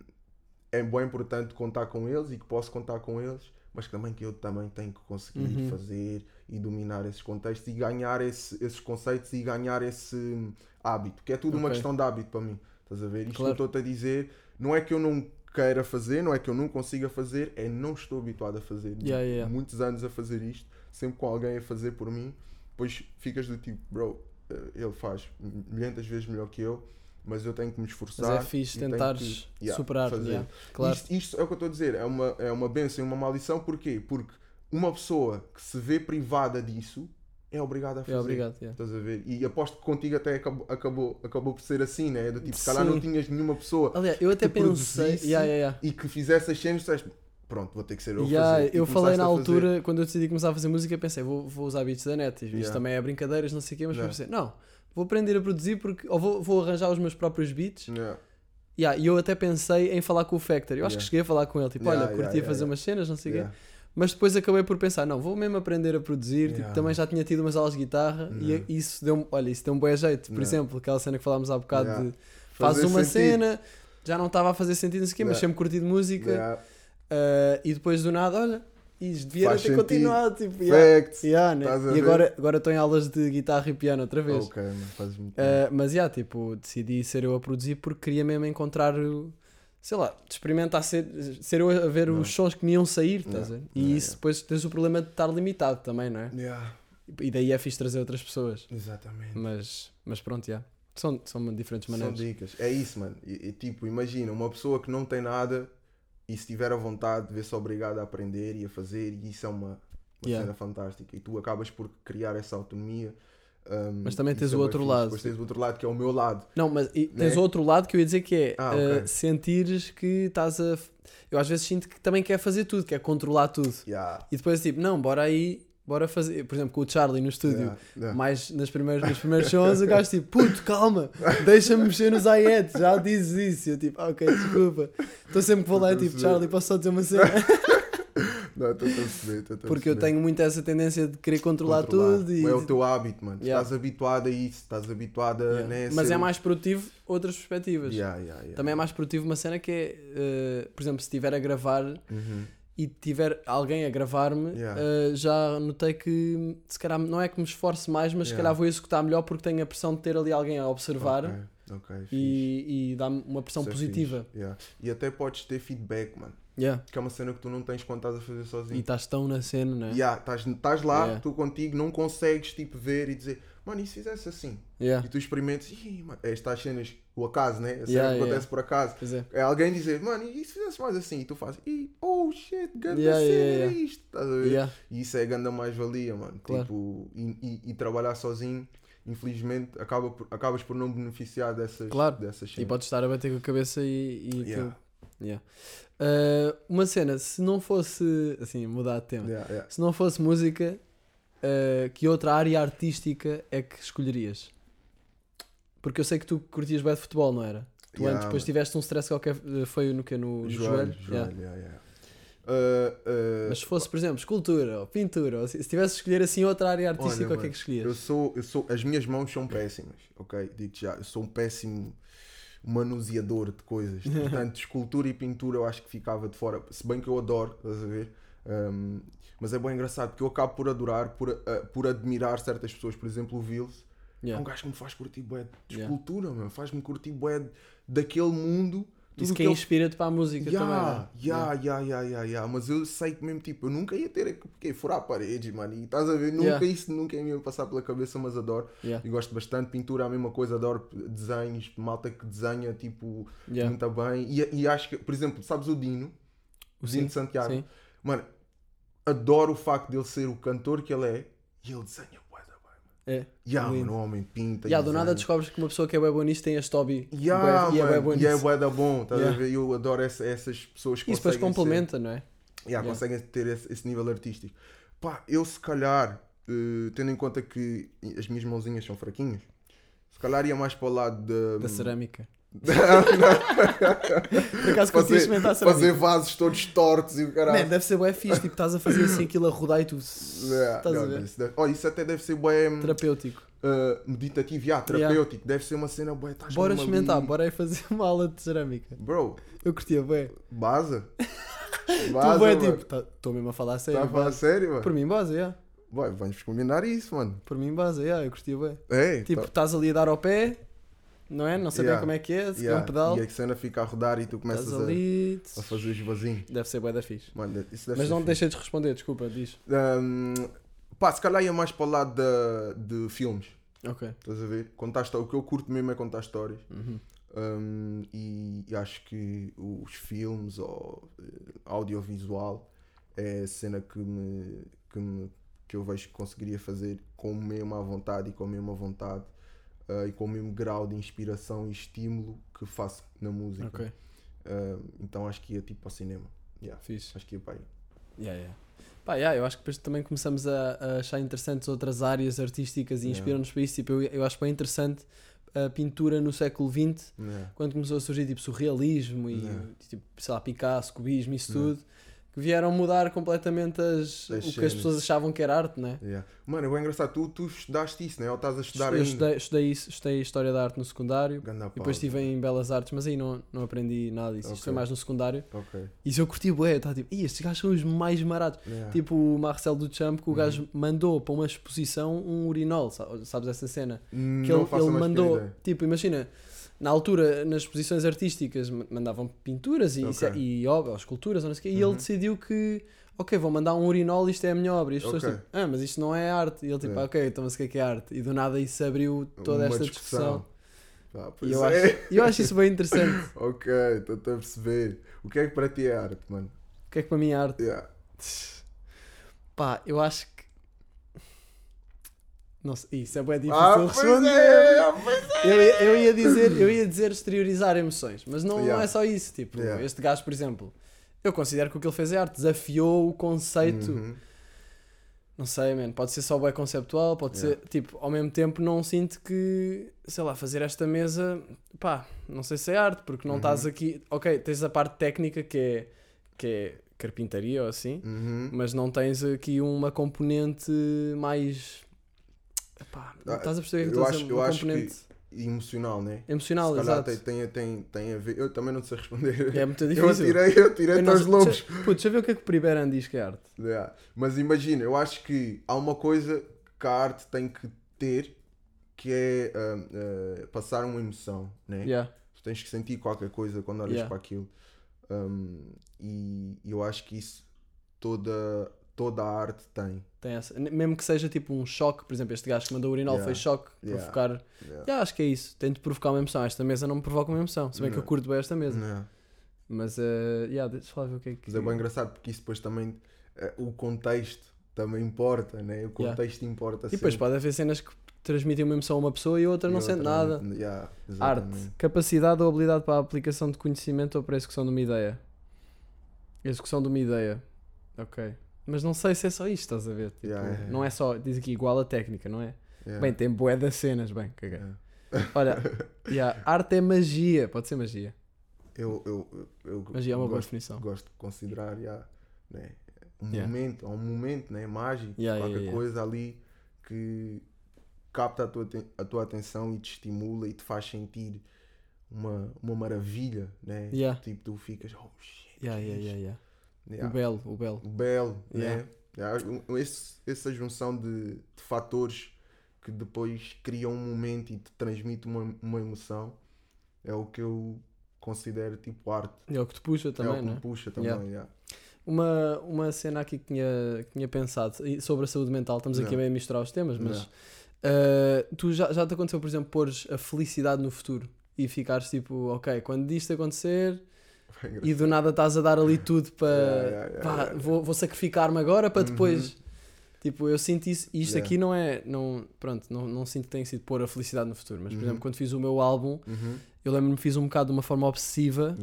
é bem importante contar com eles e que posso contar com eles, mas também que eu também tenho que conseguir Uhum. fazer e dominar esses contextos e ganhar esse- esses conceitos e ganhar esse hábito, que é tudo uma Ok. questão de hábito para mim. Estás a ver? Isto Claro. que eu estou-te a dizer não é que eu não queira fazer, não é que eu não consiga fazer, é não estou habituado a fazer. Yeah, yeah, yeah. Muitos anos a fazer isto, sempre com alguém a fazer por mim, depois ficas do tipo, bro, eh, ele faz milhentas vezes melhor que eu, mas eu tenho que me esforçar. Mas é fixe tentares que, yeah, superar, fazer. yeah, claro. Isto, isto é o que eu estou a dizer, é uma, é uma benção e uma maldição, porquê? Porque uma pessoa que se vê privada disso é obrigada a fazer. É obrigado, yeah. Estás a ver? E aposto que contigo até acabou, acabou, acabou por ser assim, né? Do tipo, se calhar não tinhas nenhuma pessoa Aliás, eu até pensei. Yeah, yeah, e que fizesse as cenas, disseste, pronto, vou ter que ser eu Yeah, fazer. Eu falei na a fazer. altura, quando eu decidi começar a fazer música, pensei, vou, vou usar beats da net. Isto também é brincadeiras, não sei o quê, mas Yeah. pensei, não, vou aprender a produzir porque. Ou vou, vou arranjar os meus próprios beats. Yeah. Yeah, e eu até pensei em falar com o Factor. Eu acho Yeah. que cheguei a falar com ele, tipo, olha, curtia fazer umas cenas, não sei o quê. Mas depois acabei por pensar, não, vou mesmo aprender a produzir. Tipo, também já tinha tido umas aulas de guitarra Yeah. e isso deu-me, olha, isso deu um bom jeito. Por exemplo, aquela cena que falámos há bocado de fazes Fazer uma sentido. cena, já não estava a fazer sentido, não sei o quê, mas sempre curti de música. Uh, e depois do nada, olha, e devia ter sentido. continuado. Tipo, yeah, Facts. yeah, né? E ver? agora, agora estou em aulas de guitarra e piano outra vez. Ok, fazes muito Uh, mas yeah, tipo, decidi ser eu a produzir porque queria mesmo encontrar, sei lá, experimentar ser, ser eu a ver Não. os sons que me iam sair, estás a ver? E Yeah, isso yeah. depois tens o problema de estar limitado também, não é? Yeah, E daí é fixe trazer outras pessoas. Exatamente. Mas, mas pronto, yeah. são, são diferentes São maneiras. dicas. É isso, mano. E, e, tipo, imagina, uma pessoa que não tem nada e se tiver a vontade, vê-se obrigada a aprender e a fazer, e isso é uma, uma Yeah. cena fantástica. E tu acabas por criar essa autonomia. um, Mas também tens o é bué outro fixe. lado. Depois tens o outro lado que é o meu lado. Não, mas e tens Né? outro lado que eu ia dizer que é Ah, uh, ok. sentires que estás a. Eu às vezes sinto que também quer fazer tudo, quer controlar tudo. Yeah. E depois tipo, não, bora aí, bora fazer. Por exemplo, com o Charlie no estúdio, Yeah. Yeah. mais nas primeiras, nos primeiros sons, o gajo tipo, puto, calma, deixa-me mexer nos hi já dizes isso. Eu tipo, "Ah, ok, desculpa. Estou sempre que vou lá e tipo, perceber. Charlie, posso só dizer uma cena? Não, estou a perceber, estou a Porque eu perceber. tenho muito essa tendência de querer controlar, Controlar. tudo. E... É o teu hábito, mano. Yeah. Estás habituado a isso, estás habituado a. Yeah. Né, Mas ser é mais produtivo outras perspectivas. Yeah. Também é mais produtivo uma cena que é, eh, por exemplo, se estiver a gravar Uhum. E tiver alguém a gravar-me, Yeah. eh, já notei que se calhar não é que me esforce mais, mas se Yeah. calhar vou executar melhor porque tenho a pressão de ter ali alguém a observar Ok, ok, fixe. e, e dá-me uma pressão Isso é positiva. fixe, yeah. E até podes ter feedback, mano. Que é uma cena que tu não tens quando estás a fazer E sozinho. estás tão na cena, né? Yeah, estás estás lá, tu contigo, não consegues tipo ver e dizer, mano, e se fizesse assim? E tu experimentas, Ih, mano, estas cenas, o acaso, né? A cena Yeah, que acontece yeah. por acaso. É. É alguém dizer, mano, e se fizesse mais assim? E tu fazes, e oh shit, ganda Yeah, cena isto. Estás a ver? E isso é a ganda mais-valia, mano. Claro. Tipo, e, e- e trabalhar sozinho, infelizmente, acaba por- acabas por não beneficiar dessas, Claro. dessas E cenas. podes estar a bater com a cabeça e, e Yeah. Yeah. Uh, uma cena, se não fosse assim, mudar de tema, se não fosse música, uh, que outra área artística é que escolherias? Porque eu sei que tu curtias bem de futebol, não era? Tu Yeah, antes, depois mano. tiveste um stress qualquer, uh, foi no que no, no joelho? Joelho, joelho, yeah, yeah. Uh, uh, Mas se fosse, por exemplo, escultura ou pintura, ou se, se tivesse de escolher assim outra área artística, Olha, o que é que escolhias? Eu sou, eu sou, as minhas mãos são péssimas, ok? Digo já, eu sou um péssimo manuseador de coisas. Portanto, escultura e pintura eu acho que ficava de fora. Se bem que eu adoro, estás a ver? Um, mas é bem engraçado porque eu acabo por adorar, por, uh, por admirar certas pessoas. Por exemplo, o Vils é Yeah. um gajo que me faz curtir bué de Yeah. escultura, meu. faz-me curtir bué de- daquele mundo. Isso tudo que ele inspira-te para a música Ya, também. né? ya, ya, ya, ya, ya. Mas eu sei que mesmo, tipo, eu nunca ia ter porque furar paredes, mano. E estás a ver? Nunca Yeah. isso nunca ia me passar pela cabeça, mas adoro. Yeah. E gosto bastante. Pintura é a mesma coisa, adoro desenhos, malta que desenha, tipo, Yeah. muito bem. E, e acho que, por exemplo, sabes o Dino? O Dino de Santiago. sim. Mano, adoro o facto dele ser o cantor que ele é e ele desenha É. Yeah, lindo. mano, o homem pinta. Yeah, do nada descobres que uma pessoa que é boa nisto tem este hobby. Yeah, bué- e é mano, boa e é nisso. bué da bom, estás Yeah. a ver? Eu adoro essa- essas pessoas que Isso depois conseguem ser- complementa, não é? Yeah, Yeah. conseguem ter esse, esse nível artístico. Pá, eu se calhar, eh, tendo em conta que as minhas mãozinhas são fraquinhas, se calhar ia mais para o lado da. Da cerâmica. Por acaso consegui experimentar a fazer vasos todos tortos e o caralho. Man, deve ser bué fixe, tipo, estás a fazer assim aquilo a rodar e tu... Yeah, Estás a não, ver? Isso, deve- oh, isso até deve ser bué hum, Terapêutico. uh, meditativo, yeah, terapêutico. Deve ser uma cena bué. Bora experimentar, ali. bora aí fazer uma aula de cerâmica. Bro, Eu curtia bué. baza. Tu Baza, bué, mano. tipo, estou mesmo a falar a sério. Tá a falar base. sério, mano? Por mim, base, yeah. Boy, vamos combinar isso, mano. Por mim, base, yeah, eu curtia bué. É, Tipo, tá- estás ali a dar ao pé, não é? Não sei Yeah. como é que é, se yeah, é um pedal. E a cena fica a rodar e tu começas a, a fazer os vasinhos. Deve ser bué da fixe. Mano, Mas não deixei de responder, desculpa, diz. Um, pá, se calhar ia mais para o lado da- de filmes. Ok. Estás a ver? Contar o que eu curto mesmo é contar histórias. Uhum. Um, e, e acho que os filmes ou eh, audiovisual é a cena que me, que me que eu vejo que conseguiria fazer com a mesma vontade e com a mesma vontade eh, e com o mesmo grau de inspiração e estímulo que faço na música. Ok. Um, então acho que ia tipo ao cinema. Yeah, Fixe. acho que ia para aí. Yeah, yeah. Pá, yeah, eu acho que depois também começamos a, a achar interessantes outras áreas artísticas e inspiram-nos para isso. Tipo, eu, eu acho bem interessante a pintura no século XX, quando começou a surgir tipo surrealismo e tipo, sei lá, Picasso, cubismo, isso tudo, que vieram mudar completamente as, As o que as pessoas achavam que era arte, né? Yeah. Mano, é engraçado, tu, tu estudaste isso, né? Ou estás a estudar Eu ainda? estudei, estudei, isso, estudei História da Arte no secundário. Ganda E depois estive em Belas Artes, mas aí não, não aprendi nada disso. Isto Ok. foi mais no secundário. Ok. E isso eu curti bué, eu estava tipo, "Ih, estes gajos são os mais marados. Yeah. Tipo o Marcel Duchamp, que o Uhum. gajo mandou para uma exposição um urinol, sa- sabes essa cena? Que não ele, ele mandou, tipo, imagina, na altura, nas exposições artísticas, ma- mandavam pinturas e, Ok. e, obras, ou esculturas, ou não sei o quê, e Uhum. ele decidiu que, ok, vou mandar um urinol, isto é a minha obra. E as pessoas, Ok. tipo, ah, mas isto não é arte. E ele, tipo, Yeah. ok, então mas o que é que é arte? E do nada isso abriu toda Uma esta discussão. Ah, pois E eu é. acho, eu acho isso bem interessante. Ok, estou a perceber. O que é que para ti é arte, mano? O que é que para mim é arte? Yeah. Pá, eu acho que. Não isso é bem difícil Ah, responder. é, pois é. Eu, ia- eu ia dizer, eu ia dizer exteriorizar emoções, mas não, não Yeah. é só isso. Tipo, Yeah. este gajo, por exemplo, eu considero que o que ele fez é arte, desafiou o conceito. Uhum. Não sei, man, pode ser só bem conceptual, pode Yeah. ser, tipo, ao mesmo tempo não sinto que, sei lá, fazer esta mesa, pá, não sei se é arte, porque não Uhum. estás aqui, ok, tens a parte técnica que é, que é carpintaria ou assim, Uhum. mas não tens aqui uma componente mais. Epá, Ah, estás a perceber que eu acho- eu acho que- componente Emocional, né? emocional, Se calhar exato. tem, tem, tem, a ver. Eu também não sei responder. É muito Eu difícil. tirei, eu tirei Eu não- todos os lobos. deixa- Putz, deixa eu ver o que é que o Priberan diz que é arte. Yeah. Mas imagina, eu acho que há uma coisa que a arte tem que ter que é ah, ah, passar uma emoção, né? Yeah. Tu tens que sentir qualquer coisa quando olhas Yeah. para aquilo. Um, e eu acho que isso toda, toda a arte tem. Tem essa. Mesmo que seja tipo um choque, por exemplo, este gajo que mandou o urinol Yeah. foi choque, Yeah. provocar. Yeah. Yeah, acho que é isso. Tento provocar uma emoção. Esta mesa não me provoca uma emoção. Se bem que eu Não. curto bem esta mesa. Yeah. Mas, uh, yeah, deixa eu lá ver o que é que. Mas é bem engraçado porque isso depois também eh, o contexto também importa, né? O contexto importa E depois pode haver cenas que transmitem uma emoção a uma pessoa e a outra E não outra sente nada. Yeah, Arte, capacidade ou habilidade para a aplicação de conhecimento ou para a execução de uma ideia. Execução de uma ideia. Ok. Mas não sei se é só isto, estás a ver? Tipo, Yeah, yeah, Não é só, diz aqui igual a técnica, não é? Yeah. Bem, tem bué das cenas, bem, caguei. Yeah. Olha, yeah, arte é magia, pode ser magia. Eu, eu, eu, Magia é uma boa gosto, definição. gosto de considerar yeah, né? um Yeah. momento, um momento né? mágico, Yeah, qualquer yeah, yeah. coisa ali que capta a tua, a tua atenção e te estimula e te faz sentir uma, uma maravilha, né? Yeah. Tipo, tu ficas, oh shit, Yeah, é yeah, isto? yeah, yeah. Yeah. O belo, o belo. O belo, Yeah. né? Yeah, um- esse- essa junção de, de fatores que depois criam um momento e te transmite uma, uma emoção é o que eu considero tipo arte. É o que te puxa é também, o que não me é? puxa também. Yeah. yeah. Uma, uma cena aqui que tinha, que tinha pensado sobre a saúde mental, estamos aqui Yeah. a meio misturar os temas, mas Yeah. uh, tu já, já te aconteceu, por exemplo, pôres a felicidade no futuro e ficares tipo, ok, quando isto acontecer. E do nada estás a dar ali tudo para Yeah, yeah, yeah, vou, vou sacrificar-me agora para Uhum. depois Tipo, eu sinto isso, e isto aqui não é, não, pronto, não, não sinto que tenha sido pôr a felicidade no futuro, mas por Uhum. exemplo, quando fiz o meu álbum, Uhum. eu lembro-me que fiz um bocado de uma forma obsessiva,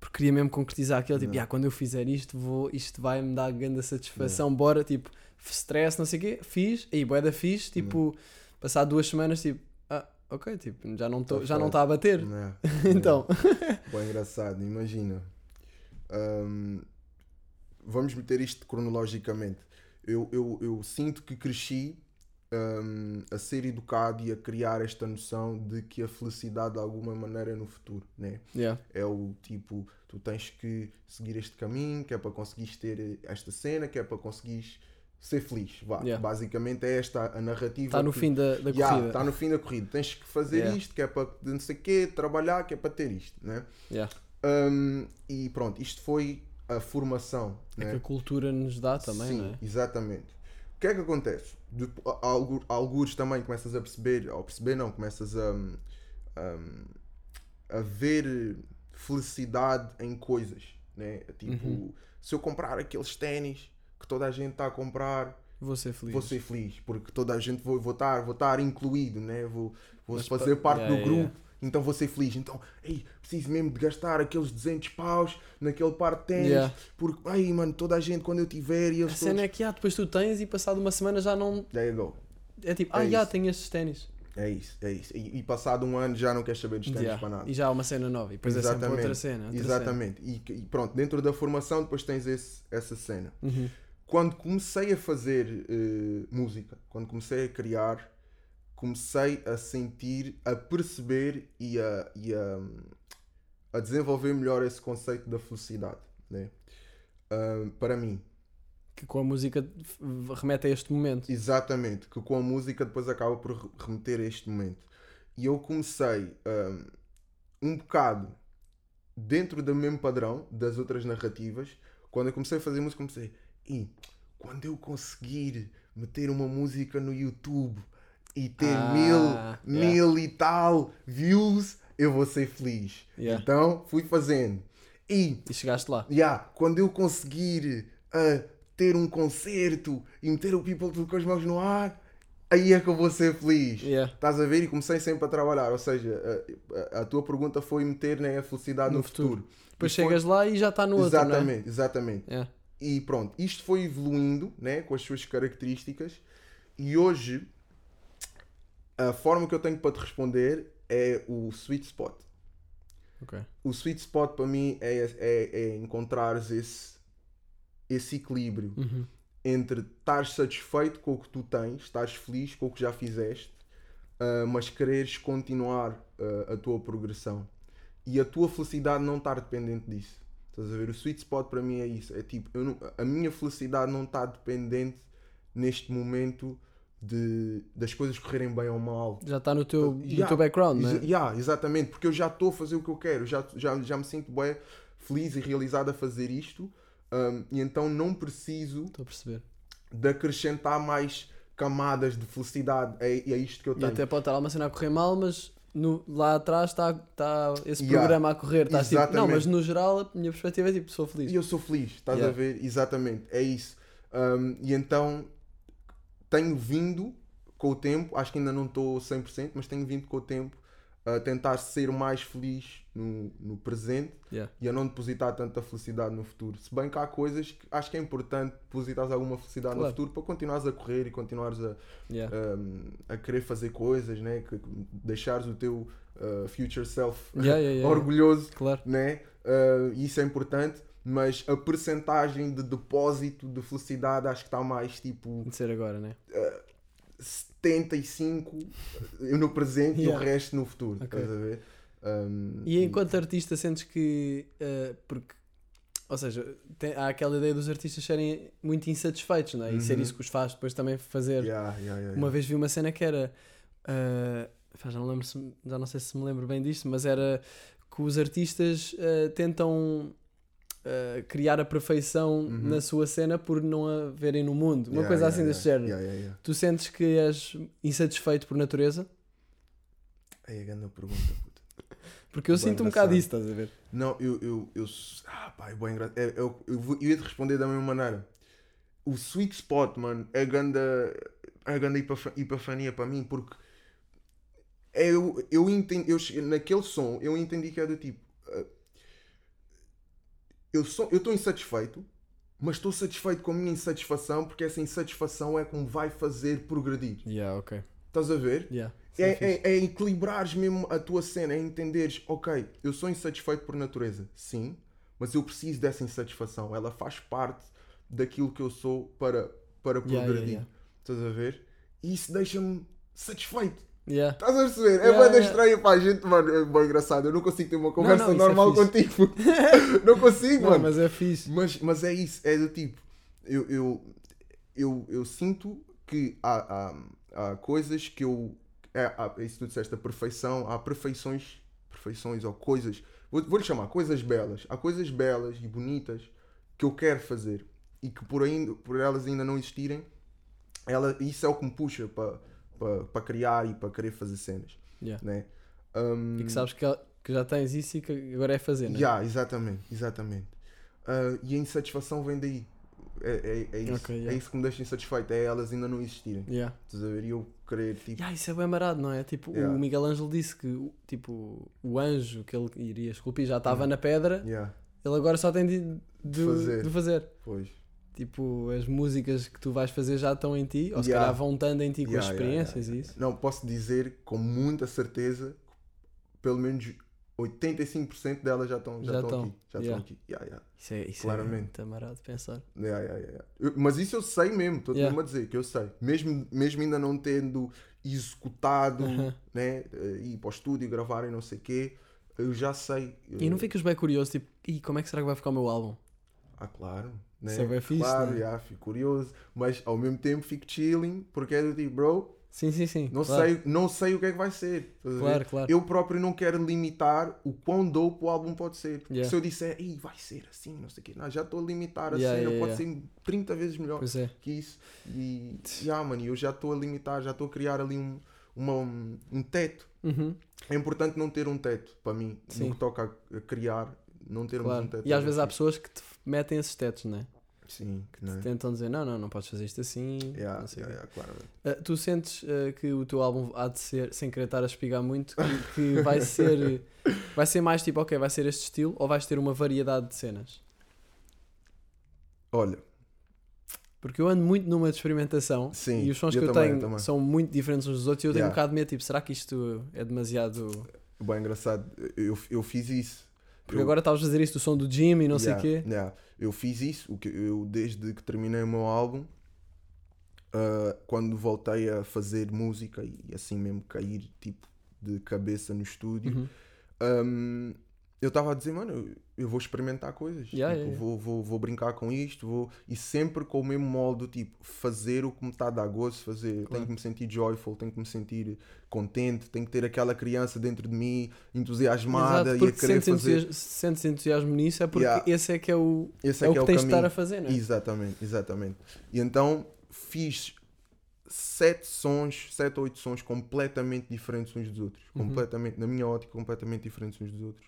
porque queria mesmo concretizar aquilo, tipo, Yeah. "Ah, quando eu fizer isto, vou, isto vai-me dar grande satisfação, bora, tipo, stress, não sei o quê, fiz, aí, boeda fiz, tipo, passado duas semanas, tipo, ok, tipo, já não tô, Tá já não está a bater, Yeah. então, Bem engraçado, imagina. Ahm, vamos meter isto cronologicamente. Eu, eu, eu sinto que cresci ahm, a ser educado e a criar esta noção de que a felicidade de alguma maneira é no futuro, né? yeah, É o tipo, tu tens que seguir este caminho, que é para conseguires ter esta cena, que é para conseguires ser feliz. Vá. Yeah. Basicamente é esta a narrativa. está no que- fim da, da Yeah, corrida. Está no fim da corrida. Tens que fazer Yeah. isto, que é para não sei quê, trabalhar, que é para ter isto, né? Um, e pronto, isto foi a formação. É né? que a cultura nos dá também, Sim, é? exatamente. O que é que acontece? De, a- algu- algures também começas a perceber, ao perceber não, começas a, um, a ver felicidade em coisas, né? Tipo, Uhum. se eu comprar aqueles ténis que toda a gente está a comprar, Vou ser feliz. vou ser feliz, porque toda a gente vou, vou, estar, vou estar incluído, né? vou, vou Mas fazer pa- parte yeah, do yeah, grupo, então vou ser feliz. Então, ei, preciso mesmo de gastar aqueles 200 paus naquele par de ténis, Yeah. porque, ai mano, toda a gente quando eu tiver e A eles cena todos... é que ah, depois tu tens e passado uma semana já não. There you go. É tipo, É ah, já tenho estes ténis. É isso, é isso. E, e passado um ano já não queres saber dos ténis Yeah. para nada. E já há uma cena nova. E depois é sempre outra cena. outra Exatamente. E, e pronto, dentro da formação depois tens esse, essa cena. cena. Uhum. Quando comecei a fazer eh, música, quando comecei a criar, comecei a sentir, a perceber e a, e a, a desenvolver melhor esse conceito da felicidade. Né? Ah, para mim, Que com a música remete a este momento. exatamente, que com a música depois acaba por re- remeter a este momento. E eu comecei ah, um bocado dentro do mesmo padrão das outras narrativas. Quando eu comecei a fazer música, comecei, e quando eu conseguir meter uma música no YouTube e ter Ah, mil, yeah. mil e tal views, eu vou ser feliz. Yeah. Então fui fazendo. E E chegaste lá. Yeah, quando eu conseguir ah, ter um concerto e meter o people tudo com as mãos no ar, aí é que eu vou ser feliz. Yeah. Estás a ver? E comecei sempre a trabalhar. Ou seja, a, a- a tua pergunta foi meter né, a felicidade no, No futuro. futuro. Depois E foi- chegas lá e já está no outro. não é? Exatamente, exatamente. Yeah. E pronto, isto foi evoluindo né, com as suas características. E hoje, a forma que eu tenho para te responder é o sweet spot. Ok. o sweet spot para mim é, é, é encontrares esse, esse equilíbrio Uhum. entre estares satisfeito com o que tu tens, estares feliz com o que já fizeste, ah, mas quereres continuar ah, a tua progressão e a tua felicidade não estar dependente disso. Estás a ver? O sweet spot para mim é isso. É tipo, eu não- a minha felicidade não está dependente neste momento de, das coisas correrem bem ou mal. Já está no teu, no Yeah, teu background, não exa- é? yeah, exatamente, porque eu já estou a fazer o que eu quero, já, já, já me sinto bem feliz e realizado a fazer isto, um, e então não preciso de acrescentar mais camadas de felicidade. É, é isto que eu E tenho. até pode estar lá uma cena a correr mal, mas no- lá atrás está está esse Yeah. programa a correr. Estás tipo, não, mas no geral a minha perspectiva é tipo, sou feliz. E eu sou feliz, estás Yeah. a ver? Exatamente, é isso. Um, e então tenho vindo com o tempo, acho que ainda não estou 100%, mas tenho vindo com o tempo a tentar ser mais feliz no, no presente Yeah. e a não depositar tanta felicidade no futuro. Se bem que há coisas que acho que é importante depositar alguma felicidade Claro. no futuro para continuares a correr e continuares a, Yeah. um, a querer fazer coisas, né? que, deixares o teu uh, future self Yeah, orgulhoso Claro. né? Uh, isso é importante, mas a percentagem de depósito de felicidade acho que está mais tipo De ser agora, né? 75 no presente Yeah. e o resto no futuro. Ok. Estás a ver? Um, E enquanto artista sentes que. eh, porque. Ou seja, tem- há aquela ideia dos artistas serem muito insatisfeitos, não é? E ser Uhum. isso que os faz depois também fazer. yeah, yeah, Uma vez vi uma cena que era. eh, pá, já, não lembro se, já não sei se me lembro bem disto, mas era que os artistas eh, tentam eh, criar a perfeição Uhum. na sua cena por não a verem no mundo. Uma Yeah, coisa yeah, assim yeah, desse género. yeah. Tu sentes que és insatisfeito por natureza? Aí a grande pergunta, puta. Porque eu Bem sinto um bocado engraçado. isso, estás a ver? Não, eu, eu, eu, ah, pá, é bem engraçado. É, eu, eu, vou- eu ia te responder da mesma maneira. o sweet spot, mano, é ganda, é ganda epifa- epifania para mim, porque eu, eu entendi, eu, naquele som, eu entendi que é do tipo, eu sou, eu estou insatisfeito, mas estou satisfeito com a minha insatisfação, porque essa insatisfação é como vai fazer progredir. Yeah, ok. Estás a ver? Yeah. É. É, é, é equilibrares mesmo a tua cena, é entenderes, ok, eu sou insatisfeito por natureza, sim, mas eu preciso dessa insatisfação, ela faz parte daquilo que eu sou para, para Yeah, progredir. yeah, Estás a ver? E isso deixa-me satisfeito. Yeah. Estás a perceber? É Yeah, bem yeah. estranho para a gente, mano. É bem engraçado. Eu não consigo ter uma conversa não, isso é normal fixe. contigo. não consigo, Não, mano. mas é fixe. Mas, mas é isso, é do tipo, eu, eu, eu, eu sinto que há, há, há coisas que eu. É, há, é isso tu disseste, a perfeição, há perfeições, perfeições ou coisas, vou- vou-lhe chamar coisas belas, há coisas belas e bonitas que eu quero fazer e que por, ainda, por elas ainda não existirem, ela, isso é o que me puxa para para para criar e para querer fazer cenas, Yeah. né? Um, E que sabes que, que já tens isso e que agora é fazer, né? Yeah, exatamente, exatamente. Ah, e a insatisfação vem daí. É, é, é isso. Ok, yeah. É isso que me deixa insatisfeito, é elas ainda não existirem. Yeah. Estás a ver? E eu querer, tipo. Yeah, isso é bem marado, não é? Tipo, Yeah. o Miguel Ângelo disse que o- tipo, o anjo que ele iria esculpir já estava na pedra, Yeah, ele agora só tem de, de, Fazer. de fazer. pois. Tipo, as músicas que tu vais fazer já estão em ti, ou se Yeah. calhar vão estando em ti com Yeah, as yeah, experiências yeah, e isso. Não, posso dizer com muita certeza, pelo menos 85% delas já estão já Já estão aqui. Já estão aqui. Isso é, isso Claramente. é muito marado de pensar. Eu- mas isso eu sei mesmo, estou-te Yeah. a dizer que eu sei. Mesmo, mesmo ainda não tendo executado, Uhum. né, eh, ir para o estúdio, gravar e não sei o quê, eu já sei. E não ficas bem curioso, tipo, Ih, como é que será que vai ficar o meu álbum? Ah, claro. Né? Isso é bem fixe, Claro, né? yeah, fico curioso. Mas ao mesmo tempo fico chilling, porque é do tipo, bro, Sim, sim, sim. não, claro. sei, não sei o que é que vai ser. Claro, claro. Eu próprio não quero limitar o quão dope o álbum pode ser. Porque Yeah. Se eu disser, Ih, vai ser assim, não sei o quê, não, já estou a limitar a Yeah, yeah, pode ser 30 vezes melhor é. que isso. E, yeah, mano, eu já estou a limitar, já estou a criar ali um, uma, um, um teto. Uhum, É importante não ter um teto, para mim, Sim. no que toca a criar, não termos claro. um teto. E às vezes há pessoas que te metem esses tetos, não é? Sim, não é? Tentam dizer, não, não, não podes fazer isto assim. Yeah, yeah, yeah, claramente. Ah, tu sentes ah, que o teu álbum há de ser, sem querer estar a espigar muito, que, que vai ser vai ser mais tipo, ok, vai ser este estilo ou vais ter uma variedade de cenas? Olha, Porque eu ando muito numa de experimentação Sim, e os sons eu que eu também, tenho também. são muito diferentes uns dos outros e eu tenho um bocado de medo, tipo, será que isto é demasiado. bem engraçado, eu, eu fiz isso. Porque Eu- agora estavas a fazer isto do som do Jimmy e não Yeah, sei o quê. yeah. Eu fiz isso, o que eu desde que terminei o meu álbum, ah, quando voltei a fazer música e assim mesmo cair tipo de cabeça no estúdio, Uhum. Ahm, eu estava a dizer, mano, eu, vou experimentar coisas. Yeah, tipo, yeah. Vou, vou, vou brincar com isto, vou... e sempre com o mesmo molde, tipo, fazer o que me está a dar gosto, fazer. Claro. Tenho que me sentir joyful, tenho que me sentir contente, tenho que ter aquela criança dentro de mim, entusiasmada Exato, e a querer sentes, fazer. entusiasmo, sentes entusiasmo nisso é porque Yeah. esse é que é o, Esse é é, que que é o tens de estar caminho. a fazer, não é? Exatamente, exatamente. E então fiz sete sons, sete ou oito sons completamente diferentes uns dos outros. Uhum. Completamente, na minha ótica, completamente diferentes uns dos outros.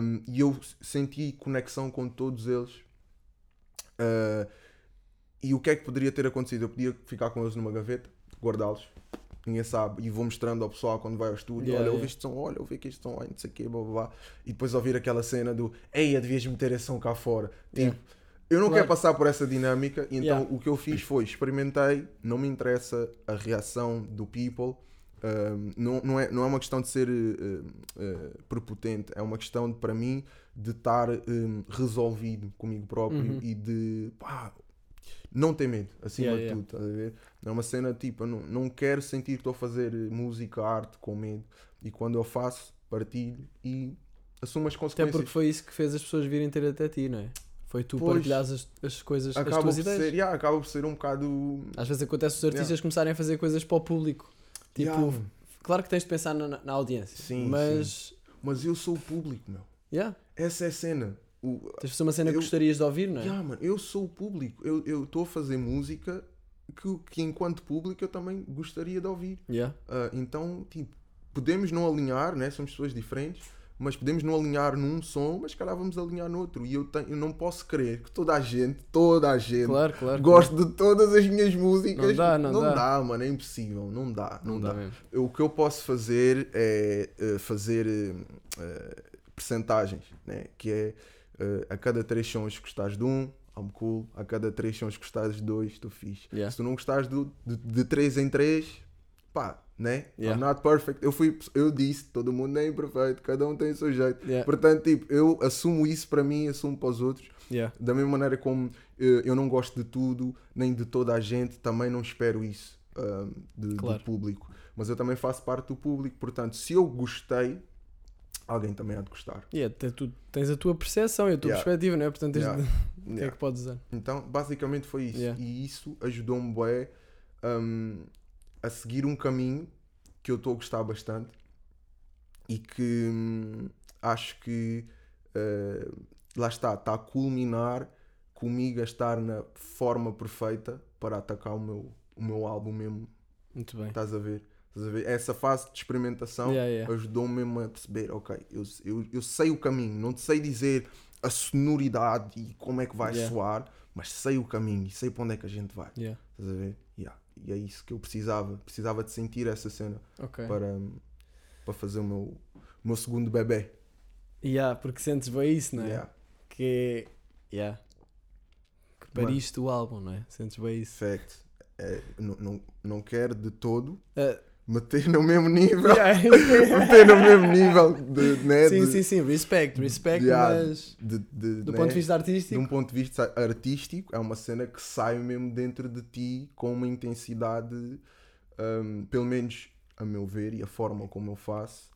Um, e eu senti conexão com todos eles. Uh, e o que é que poderia ter acontecido? Eu podia ficar com eles numa gaveta, guardá-los. Ninguém sabe. E vou mostrando ao pessoal quando vai ao estúdio: Yeah, olha, yeah. este som, olha, ouve aqui este som, não sei o quê, blá blá blá. E depois ouvir aquela cena do: Ei, devias meter esse som cá fora. Tipo, Yeah. eu não Claro. quero passar por essa dinâmica, então o que eu fiz foi experimentei, não me interessa a reação do people, um, não, não, é, não é uma questão de ser uh, uh, prepotente, é uma questão de, para mim de estar um, resolvido comigo próprio Uhum. e de pá, não ter medo, acima Yeah, de yeah. tudo, estás ver? É uma cena tipo, eu não, não quero sentir que estou a fazer uh, música, arte com medo, e quando eu faço, partilho e assumo as Até consequências. porque foi isso que fez as pessoas virem ter até ti, não é? Foi tu Pois. partilhares as, as coisas, as acaba tuas por ideias. ser, yeah, acaba por ser um bocado Às vezes acontece os artistas começarem a fazer coisas para o público. Tipo, Yeah. claro que tens de pensar na, na audiência, Sim, mas Mas eu sou o público, meu. yeah, Essa é a cena. O, tens de fazer uma cena que Eu- gostarias de ouvir, não é? yeah, mano, eu sou o público. Eu estou a fazer música que, que, enquanto público, eu também gostaria de ouvir. Yeah. Ah, então, tipo, podemos não alinhar, né? somos pessoas diferentes, mas podemos não alinhar num som, mas se calhar vamos alinhar no outro. E eu, tenho, eu não posso crer que toda a gente, toda a gente, Claro, claro. goste de todas as minhas músicas. Não dá, não dá. mano, é impossível, não dá, não, Não dá. dá. Eu- o que eu posso fazer é eh, fazer eh, eh, percentagens, né? que é a cada três sons gostares de um, I'm cool, a cada três sons gostares de dois, estou fixe. Yeah. Se tu não gostares do- de, de três em três, pá, né? Yeah. I'm not perfect. Eu, fui, eu disse, todo mundo é imperfeito, cada um tem o seu jeito. Yeah. Portanto, tipo, eu assumo isso para mim, assumo para os outros. Yeah. Da mesma maneira como eh, eu não gosto de tudo, nem de toda a gente, também não espero isso ahm, de- Claro. do público. Mas eu também faço parte do público, portanto, se eu gostei, alguém também há de gostar. Yeah, tu tens a tua percepção e a tua Yeah. perspectiva, não é? Portanto, tens Yeah. de... o que é que podes usar? Então, basicamente foi isso. E isso ajudou-me bué, hum, a seguir um caminho que eu estou a gostar bastante e que hum, acho que eh, lá está, está a culminar comigo a estar na forma perfeita para atacar o meu, o meu álbum mesmo. Muito bem. Estás a ver? Estás a ver? Essa fase de experimentação Yeah, yeah. ajudou-me mesmo a perceber, ok, eu, eu, eu sei o caminho, não te sei dizer a sonoridade e como é que vai Yeah. soar, mas sei o caminho e sei para onde é que a gente vai. Yeah. Estás a ver? E é isso que eu precisava. Precisava de sentir essa cena Ok. para, para fazer o meu, o meu segundo bebê. Yeah, porque sentes bem isso, não é? Yeah. Que. Yeah. Que pariste o álbum, não é? Sentes bem isso. Fact. É, não, não, não quero de todo Ah, meter no mesmo nível. yeah. meter no mesmo nível de, né, sim, de, sim, sim. Respect, respect, Yeah, mas de- de- do né, ponto de vista de artístico. um ponto de vista artístico, é uma cena que sai mesmo dentro de ti com uma intensidade, hum, pelo menos a meu ver, e a forma como eu faço,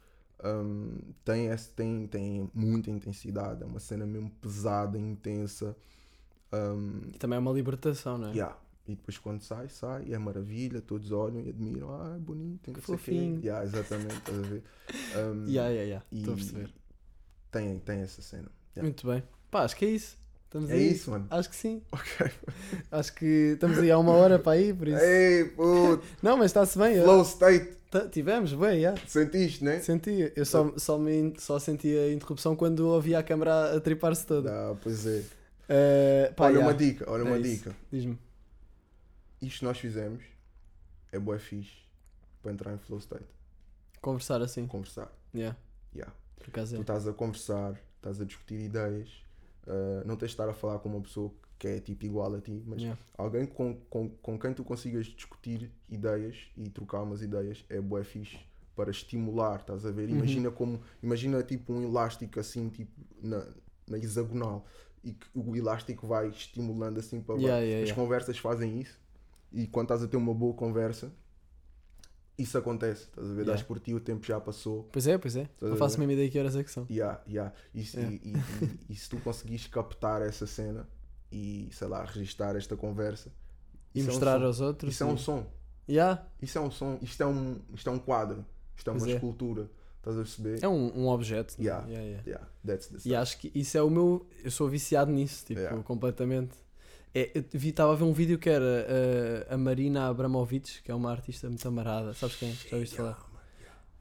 hum, tem, esse, tem, tem muita intensidade. É uma cena mesmo pesada, intensa. hum, E também é uma libertação, não é? yeah. E depois quando sai, sai, é maravilha, todos olham e admiram, ah, é bonito, Que sei o quê. Yeah, exatamente, estás a ver? Hum, Yeah, yeah, yeah. Estou a perceber. Tem, tem essa cena. Yeah. Muito bem. Pá, acho que é isso. Estamos É aí. isso, mano. Acho que sim. Ok. Acho que estamos aí há uma hora para ir, por isso. Ei, puto, Não, mas está-se bem. flow state. Tá- tivemos, bem, yeah. Sentiste, né? Senti. Eu só, só, me, só senti a interrupção quando ouvi a câmera a tripar-se toda. Ah, pois é. Eh, pá, olha yeah. uma dica, olha É uma isso. dica. Diz-me. Isto que nós fizemos é bué fixe para entrar em flow state. Conversar assim. Conversar. Yeah, Yeah. por acaso Tu é. estás a conversar, estás a discutir ideias. ah, não tens de estar a falar com uma pessoa que é tipo igual a ti, mas Yeah. alguém com, com, com quem tu consigas discutir ideias e trocar umas ideias é bué fixe para estimular, estás a ver? Uhum. Imagina como, imagina tipo um elástico assim, tipo na, na hexagonal e que o elástico vai estimulando assim para Yeah, baixo. yeah, As conversas fazem isso e quando estás a ter uma boa conversa isso acontece, estás a ver? Yeah. Das por ti, o tempo já passou Pois é, pois é. Não faço a mesma ideia que horas é que são. Yeah, yeah. E, se- Yeah. e- e- e se tu conseguires captar essa cena e, sei lá, registar esta conversa E isso é um mostrar aos outros. Isso é um som. Yeah, Isso é um som. Isto é um, isto é um quadro. Isto é Pois uma é. escultura. Estás a perceber? é um, um objeto. né? Yeah. Yeah, yeah. Yeah, that's the E acho que isso é o meu. Eu sou viciado nisso, tipo, completamente. É, eu vi, estava a ver um vídeo que era uh, a Marina Abramovic, que é uma artista muito amarada. Sabes quem? Já ouviste falar?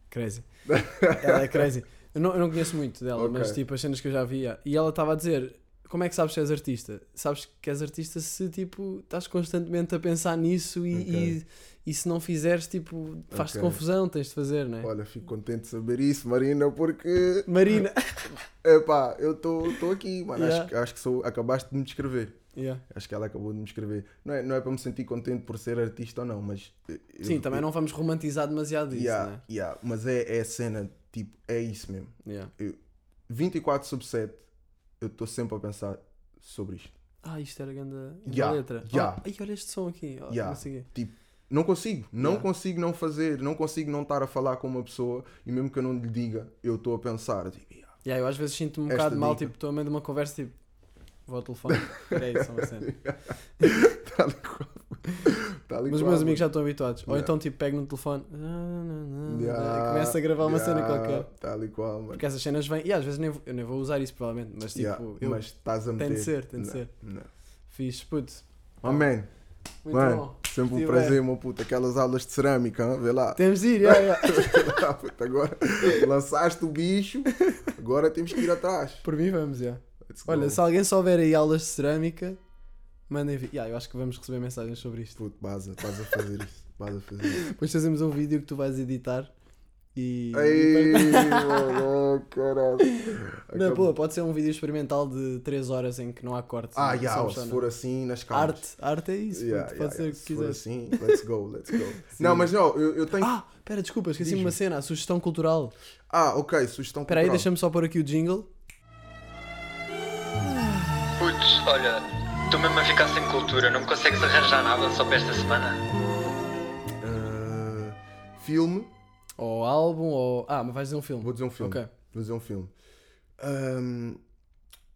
Crazy. ela é crazy. Eu não, eu não conheço muito dela, Ok. mas tipo, as cenas que eu já via. E ela estava a dizer: Como é que sabes que és artista? Sabes que és artista se tipo estás constantemente a pensar nisso e, Ok. e, e se não fizeres, tipo, faz-te Ok. confusão, tens de fazer, não é? Olha, fico contente de saber isso, Marina, porque. Marina! Epá, eu estou aqui, mano. Yeah. Acho, que- acho que sou, acabaste de me descrever. Yeah. Acho que ela acabou de me escrever. Não é, não é para me sentir contente por ser artista ou não, mas. eu- Sim, também eu- não vamos romantizar demasiado isso, Yeah, não é? yeah, mas é, é a cena, tipo, é isso mesmo. Yeah. 24 sobre 7, eu estou sempre a pensar sobre isto. Ah, isto era grande Yeah, letra. yeah. Oh, ai, olha este som aqui. Oh, Yeah. não sei o quê. Não consigo, não Yeah. consigo não fazer, não consigo não estar a falar com uma pessoa e mesmo que eu não lhe diga, eu estou a pensar, tipo, yeah, Yeah, eu às vezes sinto-me um Esta bocado mal, dica. tipo, estou a meio de uma conversa, tipo, vou ao telefone. é isso, uma cena. tal e qual. E Mas os meus amigos já estão habituados. Ou Yeah. então, tipo, pego no telefone e Yeah, começo a gravar uma cena yeah, qualquer. Tal e qual, mano. Porque essas cenas vêm, e às vezes nem, vou- eu nem vou usar isso, provavelmente, mas tipo, Yeah, eu mas estás a tem meter. de ser, tem de Não, ser. Não. fiz, putz, Oh, man. muito Mano. bom. Sempre um prazer, meu puto. Aquelas aulas de cerâmica, hã? vê lá. Temos de ir, yeah, yeah. Ah, puto, agora lançaste o bicho, agora temos que ir atrás. Por mim vamos, já. Go. Olha, se alguém souber aí aulas de cerâmica, mandem vir. Yeah, eu acho que vamos receber mensagens sobre isto. Puto, baza, estás a fazer isso. Vas a fazer isso. Depois fazemos um vídeo que tu vais editar e. Ei, mano, caralho. Não, pô, pode ser um vídeo experimental de 3 horas em que não há cortes. Ah, não yeah, se for assim, nas calmas. Arte, arte é isso, Yeah, puto, yeah, pode ser yeah. o que Se for quiseres. assim, let's go, let's go. Não, mas não, eu, eu tenho. Ah, pera, desculpa, esqueci-me uma cena, a sugestão cultural. Ah, ok, sugestão Espera aí, cultural. deixa-me só pôr aqui o jingle. Olha, estou mesmo a ficar sem cultura, não me consegues arranjar nada só para esta semana? Ah, filme, Ou álbum, ou. Ah, mas vais dizer um filme. vou dizer um filme. Ok. Vou dizer um filme. Ahm,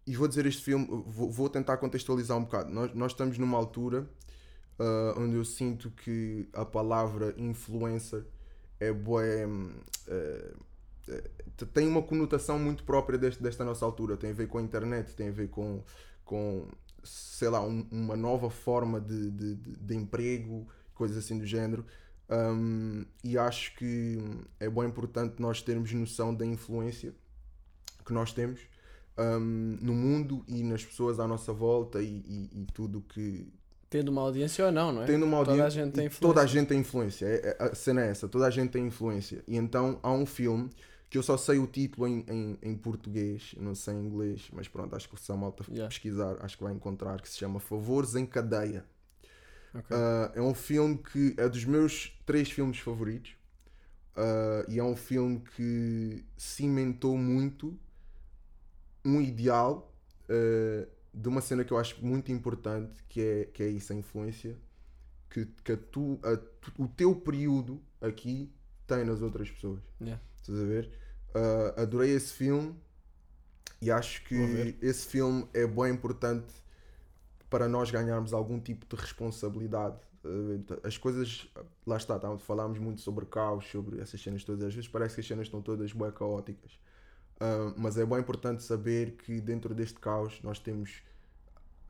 e vou dizer este filme, vou, vou tentar contextualizar um bocado. Nós, nós estamos numa altura ah, onde eu sinto que a palavra influencer é boa. tem uma conotação muito própria deste, desta nossa altura. Tem a ver com a internet, tem a ver com, com sei lá, um- uma nova forma de, de, de- emprego, coisas assim do género. Um, e acho que é bem importante nós termos noção da influência que nós temos um, no mundo e nas pessoas à nossa volta e, e- e tudo que Tendo uma audiência ou não, não é? tendo uma Toda a audiência. gente tem influência. Toda a gente tem influência. A cena é essa, toda a gente tem influência. E então há um filme que eu só sei o título em, em, em português, não sei em inglês, mas pronto, acho que se a malta Yeah. pesquisar, acho que vai encontrar, que se chama Favores em Cadeia. Ok. Uh, é um filme que é dos meus três filmes favoritos Uh, e é um filme que cimentou muito um ideal uh, de uma cena que eu acho muito importante que é, que é isso, a influência que, que a tu, a o teu período aqui tem nas outras pessoas. Yeah. Estás a ver? Uh, adorei esse filme e acho que esse filme é bem importante para nós ganharmos algum tipo de responsabilidade. Uh, As coisas, lá está, tá, falámos muito sobre caos, sobre essas cenas todas. Às vezes parece que as cenas estão todas bem caóticas. Uh, mas é bem importante saber que dentro deste caos nós temos,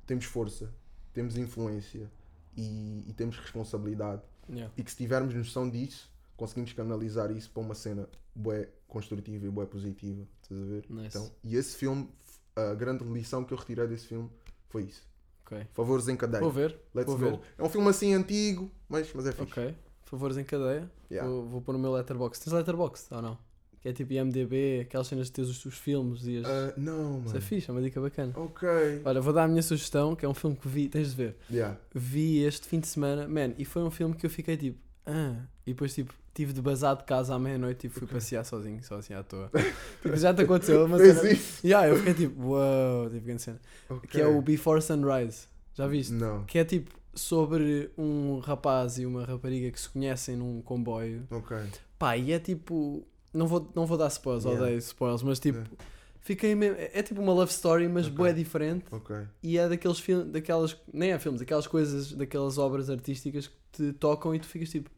temos força, temos influência e, e temos responsabilidade. Yeah. E que se tivermos noção disso, conseguimos canalizar isso para uma cena bué construtiva e bué positiva. Estás a ver? Nice. Então, e esse filme, a grande lição que eu retirei desse filme foi isso. Ok. Favores em cadeia. Vou ver. Let's vou go. ver. É um filme assim antigo, mas, mas é fixe. Ok. Favores em cadeia. Yeah. Vou, vou pôr no meu letterbox. Tens letterbox ou não? Que é tipo IMDB, aquelas cenas de teres os, filmes e as. Ah, não, Isso é mano. fixe, é uma dica bacana. Ok. Olha, vou dar a minha sugestão, que é um filme que vi, tens de ver. Yeah. Vi este fim de semana, man, e foi um filme que eu fiquei tipo, ah, e depois tipo, tive de bazar de casa à meia-noite e fui passear sozinho, só assim à toa. Tipo, já te aconteceu, mas. Fez isso? Yeah, eu fiquei tipo, uau, tipo, grande cena. Ok. Que é o Before Sunrise. Já viste? Não. Que é tipo sobre um rapaz e uma rapariga que se conhecem num comboio. Ok. Pá, e é tipo. Não vou, não vou dar spoilers, Yeah. odeio spoilers, mas tipo. Yeah. Fiquei mesmo. É, é tipo uma love story, mas Ok. bué diferente. Ok. E é daqueles filmes, daquelas. Nem é filmes, aquelas coisas, daquelas obras artísticas que te tocam e tu ficas tipo.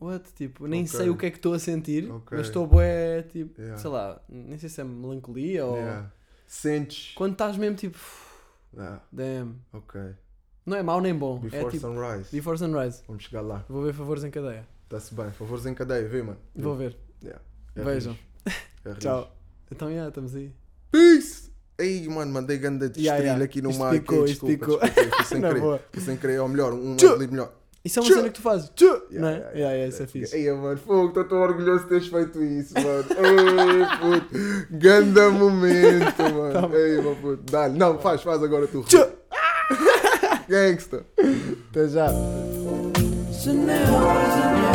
What? Tipo, nem Ok. sei o que é que estou a sentir, Ok. mas estou bué, tipo. Yeah. Sei lá, nem sei se é melancolia ou. Yeah. Sentes. Quando estás mesmo tipo. Ah, Damn. ok. Não é mau nem bom. Before é tipo. Sunrise. Before Sunrise. Vamos chegar lá. Vou ver favores em cadeia. Está-se bem. Favores em cadeia, vê, mano. Vou ver. Yeah. É Vejam. É. Tchau. Então, já, estamos aí. Peace! Ei, mano, mandei ganda de Yeah, yeah. aqui no desculpa, picou. desculpa, fui sem querer. sem querer, ou melhor, um melhor. Isso é uma Tchau. cena que tu fazes. Yeah, Não é? yeah, Yeah, yeah, isso é fixe. Ei, mano, fogo, estou tão orgulhoso de teres feito isso, mano. Ei, puto. Ganda momento, mano. Tá Ei, meu puto. Dá-lhe. Não, faz, faz agora tu. Tchau. Gangsta. Até já. Chanel